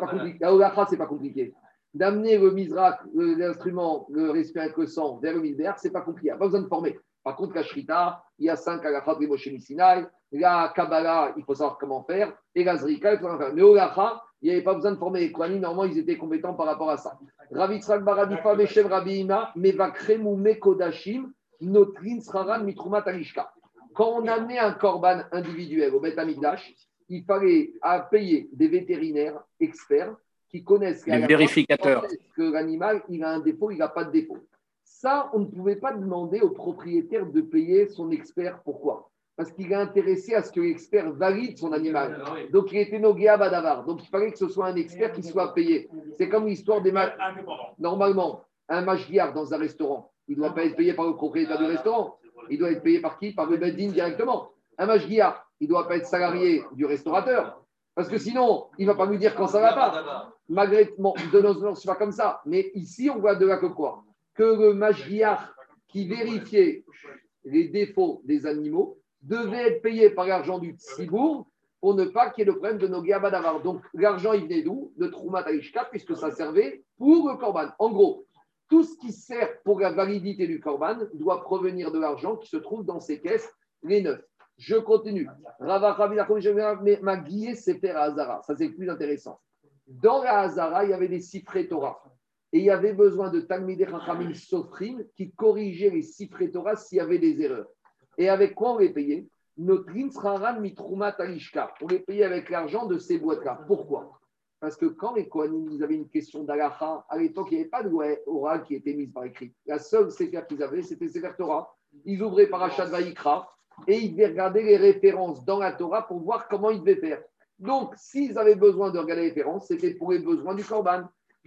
pas compliqué. La Olacha, c'est pas compliqué. D'amener le misrak, le- l'instrument, le respirer avec le sang vers le misbéach, c'est pas compliqué. Il n'y a pas besoin de former. Par contre, la Shrita, il y a cinq halachot de Moshe Sinai. La Kabbalah, il faut savoir comment faire. Et la Zrika, il faut savoir faire. Mais Olacha, il n'y avait pas besoin de former les. Normalement, ils étaient compétents par rapport à ça. Baradifa, Meshem Rabbi Ima, Mekodashim, Notrin Sraran Mitrumat Alishka. Quand on amenait un korban individuel au Beth Amikdash, il fallait à payer des vétérinaires experts qui connaissent Les à vérificateurs. que l'animal il a un défaut, il n'a pas de défaut. Ça, on ne pouvait pas demander au propriétaire de payer son expert. Pourquoi? Parce qu'il est intéressé à ce que l'expert valide son animal. Donc, il était Noguea Badavar. Donc, il fallait que ce soit un expert qui soit payé. C'est comme l'histoire des ma- Indépendant. Normalement, un mashgiar dans un restaurant, il ne doit pas être payé par le propriétaire du restaurant. Il doit être payé par qui? Par le Bedin directement. Un mashgiar, il ne doit pas être salarié du restaurateur. Parce que sinon, il ne va pas lui dire quand ça ne va pas. Malgré, bon, de nos pas comme ça. Mais ici, on voit de là que quoi? Que le mashgiar qui vérifiait les défauts des animaux devait être payé par l'argent du Tzibour pour ne pas qu'il y ait le problème de Nogia Badavar. Donc, l'argent, il venait d'où? De Troumat puisque ça servait pour le Corban. En gros, tout ce qui sert pour la validité du Corban doit provenir de l'argent qui se trouve dans ces caisses, les neufs. Je continue. Rava Ravi Nachman, je vais- mais ma guillée, c'est faire à Hazara. Ça, c'est plus intéressant. Dans la Hazara, il y avait des siffrés Torah. Et il y avait besoin de Talmidei Chachamim Sofrim qui corrigeaient les siffrés Torah s'il y avait des erreurs. Et avec quoi on les payait? Notre Rinsraran Mitrumat Alishka. On les payait avec l'argent de ces boîtes-là. Pourquoi? Parce que quand les Kohanim ils avaient une question d'Alacha, à l'époque, il n'y avait pas de loi orale qui était mise par écrit. La seule Sefer qu'ils avaient, c'était Sefer Torah. Ils ouvraient par Achat Vaikra et ils devaient regarder les références dans la Torah pour voir comment ils devaient faire. Donc, s'ils avaient besoin de regarder les références, c'était pour les besoins du Corban.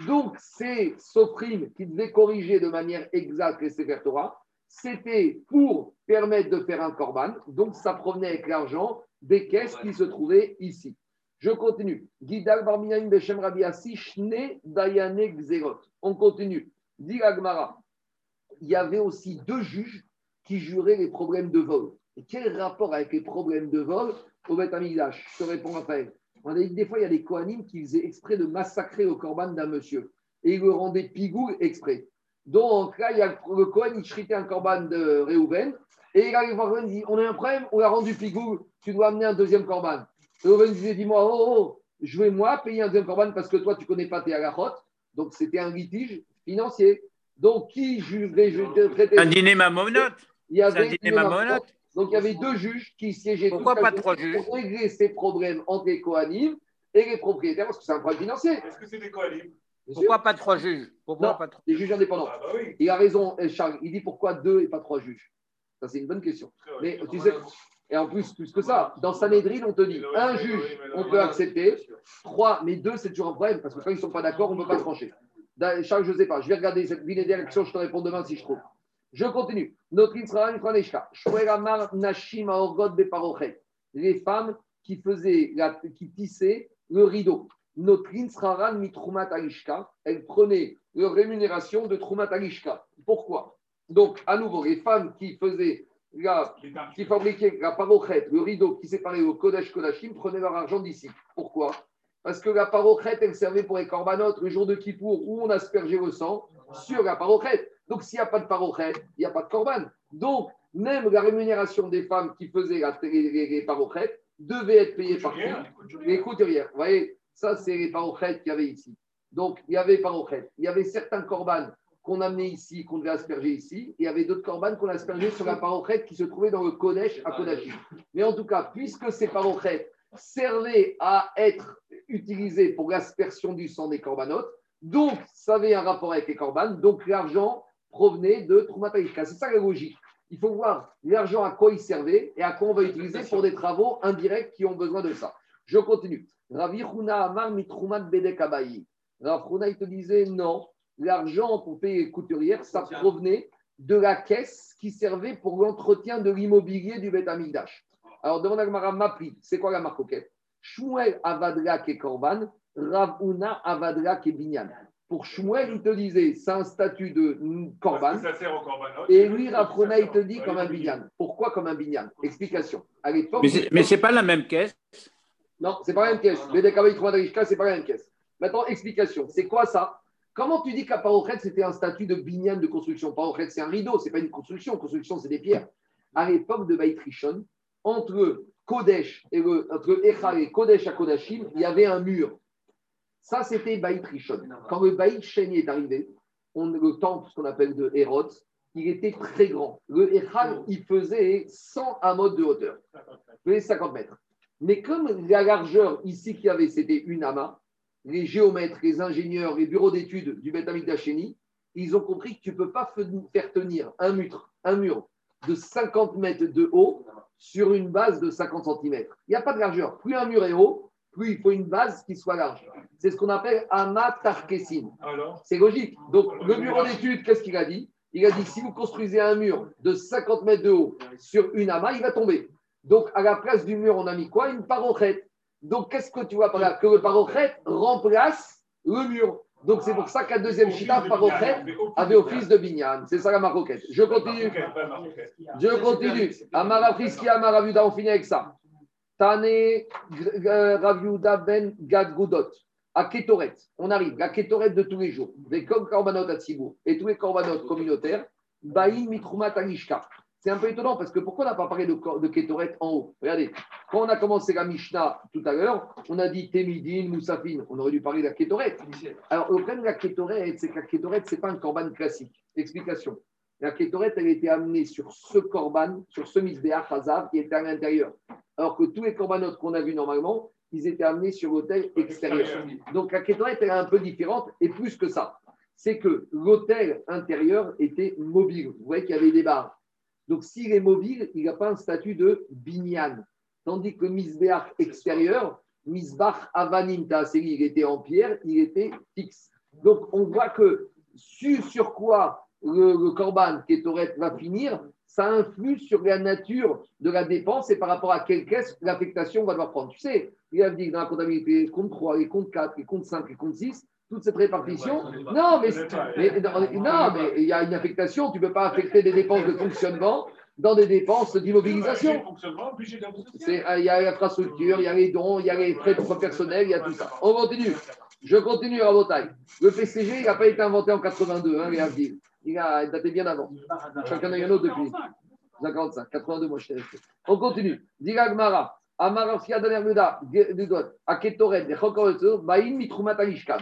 Donc, c'est Sofrim qui devait corriger de manière exacte les Sefer Torah. C'était pour permettre de faire un Corban. Donc, ça provenait avec l'argent des caisses qui se trouvaient ici. Je continue. Gidal Barminaim Beshem Rabbi Dayane Gzerot. On continue. Dit. Il y avait aussi deux juges qui juraient les problèmes de vol. Et quel rapport avec les problèmes de vol? Au Beth Amigdash Je te réponds après. On a dit que des fois, il y a des Kohanim qui faisaient exprès de massacrer le corban d'un monsieur. Et ils le rendaient pigou exprès. Donc là, il y a le Kohen, il shritait un corban de Réhouven. Et Réhouven, il dit On a un problème, on l'a rendu pigou, tu dois amener un deuxième corban. Réhouven disait Dis-moi, oh, oh, je vais moi payer un deuxième corban parce que toi, tu ne connais pas tes halachot. Donc c'était un litige financier. Donc qui jugerait je Un dîner mamonote. Il y C'est un dîner mamonote. donc il y avait deux juges qui siégeaient Pourquoi pas trois juges pour régler ces problèmes entre les Kohanim et les propriétaires parce que c'est un problème financier. Est-ce que c'est des sûr. Pourquoi pas trois juges? Pourquoi Non. pas trois Des juges indépendants. Ah bah oui. Il a raison, Charles. Il dit pourquoi deux et pas trois juges? Ça, c'est une bonne question. Mais tu sais, et en plus, plus que ça, dans Sanhedrin, on te dit un juge, on peut accepter. Trois, mais deux, c'est toujours un problème parce que quand ils ne sont pas d'accord, on ne peut pas trancher. Charles, je ne sais pas. Je vais regarder cette vidéo d'élection, je te réponds demain si je trouve. Je continue. Notre. Les femmes qui faisaient, la- qui tissaient le rideau. Notre Insraran Mitrumat. Elles prenaient leur rémunération de Trumat Alishka. Pourquoi? Donc, à nouveau, les femmes qui faisaient la, qui fabriquaient la parochet, le rideau qui séparait le Kodesh Kodashim, prenaient leur argent d'ici. Pourquoi? Parce que la parochet, elle servait pour les corbanotes le jour de Kippour où on aspergeait le sang sur la parochet. Donc, s'il n'y a pas de parochet, il n'y a pas de corban. Donc, même la rémunération des femmes qui faisaient la, les, les, devait être payée par qui Les couturières. Vous voyez, ça, c'est les parochets qu'il y avait ici. Donc, il y avait parochets. Il y avait certains corbanes qu'on amenait ici, qu'on devait asperger ici. Et il y avait d'autres corbanes qu'on aspergeait sur la parochet qui se trouvait dans le Kodesh à Kodashim. Mais en tout cas, puisque ces parochets servaient à être utilisés pour l'aspersion du sang des corbanotes, donc ça avait un rapport avec les corbanes, donc l'argent provenait de Troumataïka. C'est ça la logique. Il faut voir l'argent à quoi il servait et à quoi on va utiliser pour des travaux indirects qui ont besoin de ça. Je continue. Ravi Amar Mitrumat Bedek Abayi. Il te disait non, l'argent pour payer les couturières, ça provenait de la caisse qui servait pour l'entretien de l'immobilier du Beth Amikdash. Alors, demande à Gmara Mapri, c'est quoi la marque Shmuel Avadlak et Korban, Rav Huna Avadlak et Binyan. Pour Shmuel, il te disait, c'est un statut de korban. Ça sert au korbanot. Et lui, Rafrona, il te dit comme un binyan. Pourquoi comme un binyan? Explication. À. Mais c'est- pas la même caisse. Non, c'est pas la même caisse. BDKB Trumadaishka, c'est pas la même caisse. Maintenant, explication. C'est quoi ça? Comment tu dis qu'à Parochet, c'était un statut de binyan de construction? Parochet, c'est un rideau, c'est pas une construction. Construction, c'est des pierres. À l'époque de Baït Rishon, entre Kodesh et entre et Kodesh à Kodashim, il y avait un mur. Ça, c'était Baït Rishon. Quand le Baït Sheni est arrivé, on, le temple, ce qu'on appelle de Hérod, il était très grand. Le Echal, il faisait 100 amotes de hauteur. Il faisait 50 mètres. Mais comme la largeur ici qu'il y avait, c'était une amas, les géomètres, les ingénieurs, les bureaux d'études du Beth d'Acheni, ils ont compris que tu ne peux pas faire tenir un mur, un mur de 50 mètres de haut sur une base de 50 cm. Il n'y a pas de largeur. Plus un mur est haut, plus il faut une base qui soit large. C'est ce qu'on appelle amat tarkesim. Alors? C'est logique. Donc, le bureau d'études, qu'est-ce qu'il a dit? Il a dit si vous construisez un mur de 50 mètres de haut sur une amas, il va tomber. Donc, à la place du mur, on a mis quoi? Une parochette. Donc, qu'est-ce que tu vois par là Que le parochette remplace le mur. Donc, c'est pour ça qu'à deuxième chita, parochette avait office de binyan. C'est ça la maroquette. Je continue. Je continue. Amara Friski, Amara Ravuda, on finit avec ça. Tane euh, Raviuda Ben Gad Gudot. À Ketoret, on arrive, la Ketoret de tous les jours, des comme Korbanot à Tzibur et tous les Korbanot communautaires, Baïn Mitrumat Alishka. C'est un peu étonnant parce que pourquoi on n'a pas parlé de, Ketoret en haut? Regardez, quand on a commencé la Mishnah tout à l'heure, on a dit Temidin, Moussafin. On aurait dû parler de la Ketoret. Alors, le problème de la Ketoret, c'est que la Ketoret, ce n'est pas un korban classique. Explication. La Ketoret, elle a été amenée sur ce korban, sur ce misbéach Hazav qui était à l'intérieur. Alors que tous les korbanot qu'on a vus normalement, ils étaient amenés sur l'autel extérieur. Donc la Ketoret, elle est un peu différente et plus que ça. C'est que l'autel intérieur était mobile. Vous voyez qu'il y avait des barres. Donc s'il est mobile, il n'a pas un statut de binyan. Tandis que misbéach extérieur, misbach avanim ta'aseri, il était en pierre, il était fixe. Donc on voit que sur, quoi le, le korban Ketoret va finir, ça influe sur la nature de la dépense et par rapport à quelle caisse l'affectation va devoir prendre. Tu sais, il a dit dans la comptabilité, les comptes 3, les comptes 4, les comptes 5, les comptes 6, toute cette répartition. Non, mais, mais- non, mais il y a une affectation, tu ne peux pas affecter des dépenses de fonctionnement dans des dépenses d'immobilisation. Euh, Il y a l'infrastructure, il y a les dons, il y a les frais de personnel, il y a tout ça. On continue. Je continue à Botaille. Le PCG, il n'a pas été inventé en 82, hein, les Avdil. Il a daté bien avant. Chacun a eu un autre depuis. 55, 82, moi je suis resté. On continue. Diga Gmara.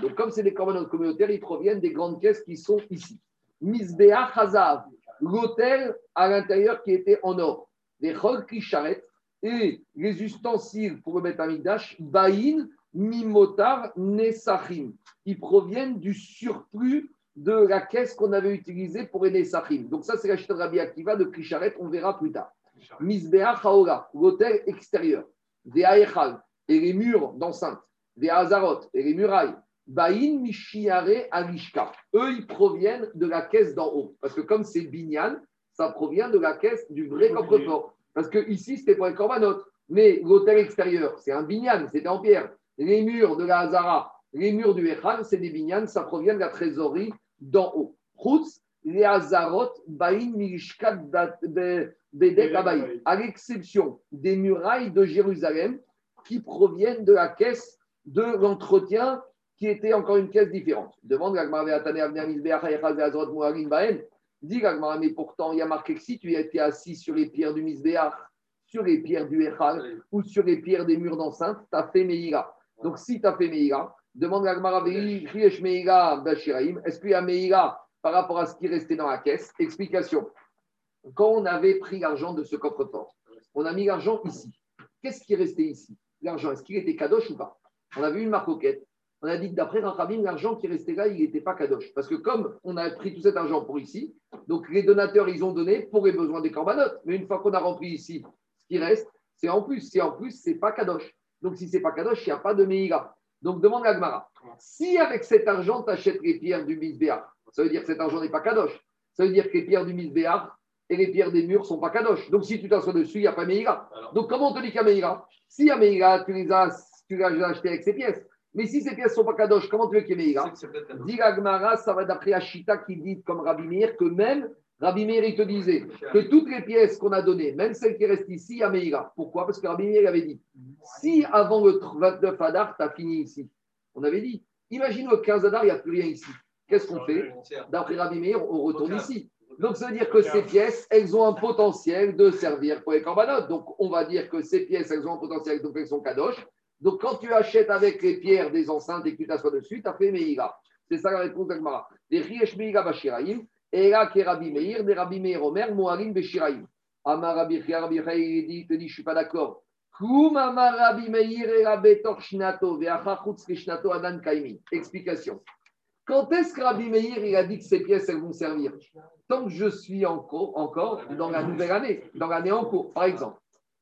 Donc, comme c'est des corbanotes communautaires, ils proviennent des grandes caisses qui sont ici. Misbea Chazav, l'hôtel à l'intérieur qui était en or. Des Kisharet et les ustensiles pour le mettre Amigdash, Baïn Mimotar Nesachim. Ils proviennent du surplus de la caisse qu'on avait utilisée pour les Nesachim. Donc, ça, c'est la chute de Rabbi Akiva de Kisharet, on verra plus tard. Misbea Chaola, l'hôtel extérieur, des Aechal et les murs d'enceinte, des Hazarot et les murailles, Baïn Mishiare Alishka. Eux, ils proviennent de la caisse d'en haut. Parce que comme c'est Binyan, ça provient de la caisse du vrai coffre-fort. Parce que ici, c'était pour les corbanotes. Mais l'hôtel extérieur, c'est un Binyan, c'était en pierre. Les murs de la Hazara, les murs du Echal, c'est des Binyan, ça provient de la trésorerie d'en haut. Chutz, les Hazarot, Baïn Milishkat Bedek Abaï, à l'exception des murailles de Jérusalem qui proviennent de la caisse de l'entretien qui était encore une caisse différente. Demande l'Agmara Ve'atane Avner Mizbeach Hayachal Ve'azrot Moharim Baen. Dis l'Agmara, mais pourtant, il y a marqué que si tu étais assis sur les pierres du Mizbeach, sur les pierres du Echal ou sur les pierres des murs d'enceinte, tu as fait Meïla. Donc, si tu as fait Meïla, demande l'Agmara Ve'ich Meïla Bashiraim. Est-ce qu'il y a Meïla par rapport à ce qui restait dans la caisse Explication. Quand on avait pris l'argent de ce coffre-fort, on a mis l'argent ici. Qu'est-ce qui restait ici? L'argent, est-ce qu'il était kadosh ou pas? On a vu une marcoquette. On a dit que d'après Rachamim, l'argent qui restait là, il n'était pas kadosh. Parce que comme on a pris tout cet argent pour ici, donc les donateurs, ils ont donné pour les besoins des corbanotes. Mais une fois qu'on a rempli ici, ce qui reste, c'est en plus. Si en plus, c'est pas kadosh. Donc si c'est pas kadosh, il n'y a pas de meïga. Donc demande à Gmara. Si avec cet argent, tu achètes les pierres du Misbéar, ça veut dire que cet argent n'est pas kadosh. Ça veut dire que les pierres du Misbéar et les pierres des murs ne sont pas kadosh. Donc si tu t'assois dessus, il n'y a pas meïga. Donc comment on te dit qu'il y a meïga Si il y a meïga, tu les as, tu les as achetées avec ces pièces. Mais si ces pièces ne sont pas kadosh, comment tu veux qu'il y ait Meïra. Dit ça va d'après Ashita qui dit comme Rabbi Meir que même Rabbi Meir, il te disait que toutes les pièces qu'on a données, même celles qui restent ici, il y a Meïra. Pourquoi? Parce que Rabbi Meir avait dit si avant le 29 Adar, tu as fini ici, on avait dit imagine le 15 Adar, il n'y a plus rien ici. Qu'est-ce qu'on fait D'après Rabbi Meir, on retourne ici. Donc, ça veut dire que ces pièces, elles ont un potentiel de servir pour les corbanotes. Donc, on va dire que ces pièces, elles ont un potentiel, donc elles sont kadosh. Donc, quand tu achètes avec les pierres des enceintes et que tu t'assois dessus, tu as fait Meïra. C'est ça la réponse d'Agmara. Les Riesh Meïra Bashiraim, et là, qui Rabbi Meir, des Rabbi Meir Omer, Moharim Beshiraim. Amar Rabbi Rabbi dit, te dit, je ne suis pas d'accord. Koum Amar Rabbi Meir et Rabbi Tor Shnato, Ve'achachutz Kishnato Adan Kaimi. Explication. Quand est-ce que Rabbi Meir il a dit que ces pièces, elles vont servir? Tant que je suis encore, encore dans la nouvelle année, dans l'année en cours, par exemple.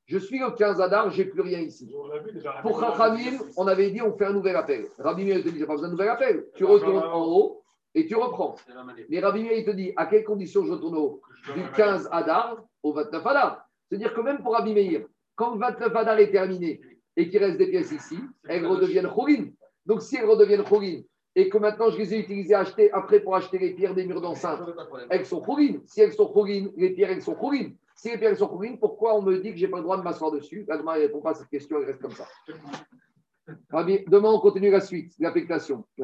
Je suis le 15 Adar, j'ai plus rien ici. Pour Chachamim, on avait dit on fait un nouvel appel. Rabbi Meir te dit, j'ai pas besoin de nouvel appel. Tu retournes en haut et tu reprends. Mais Rabbi Meir, il te dit, à quelles conditions je retourne au Du 15 Adar au 29 Adar? C'est-à-dire que même pour Rabbi Meir, quand le 29 Adar est terminé et qu'il reste des pièces ici, elles redeviennent Chorin. Donc si elles redeviennent Chorin et que maintenant je les ai utilisées acheter après pour acheter les pierres des murs d'enceinte, elles sont chourines. Si elles sont chourines, les pierres, elles sont chourines. Si les pierres elles sont chourines, pourquoi on me dit que je n'ai pas le droit de m'asseoir dessus? La ne répond pas à cette question, elle reste comme ça. *laughs* Demain, on continue la suite, l'affectation.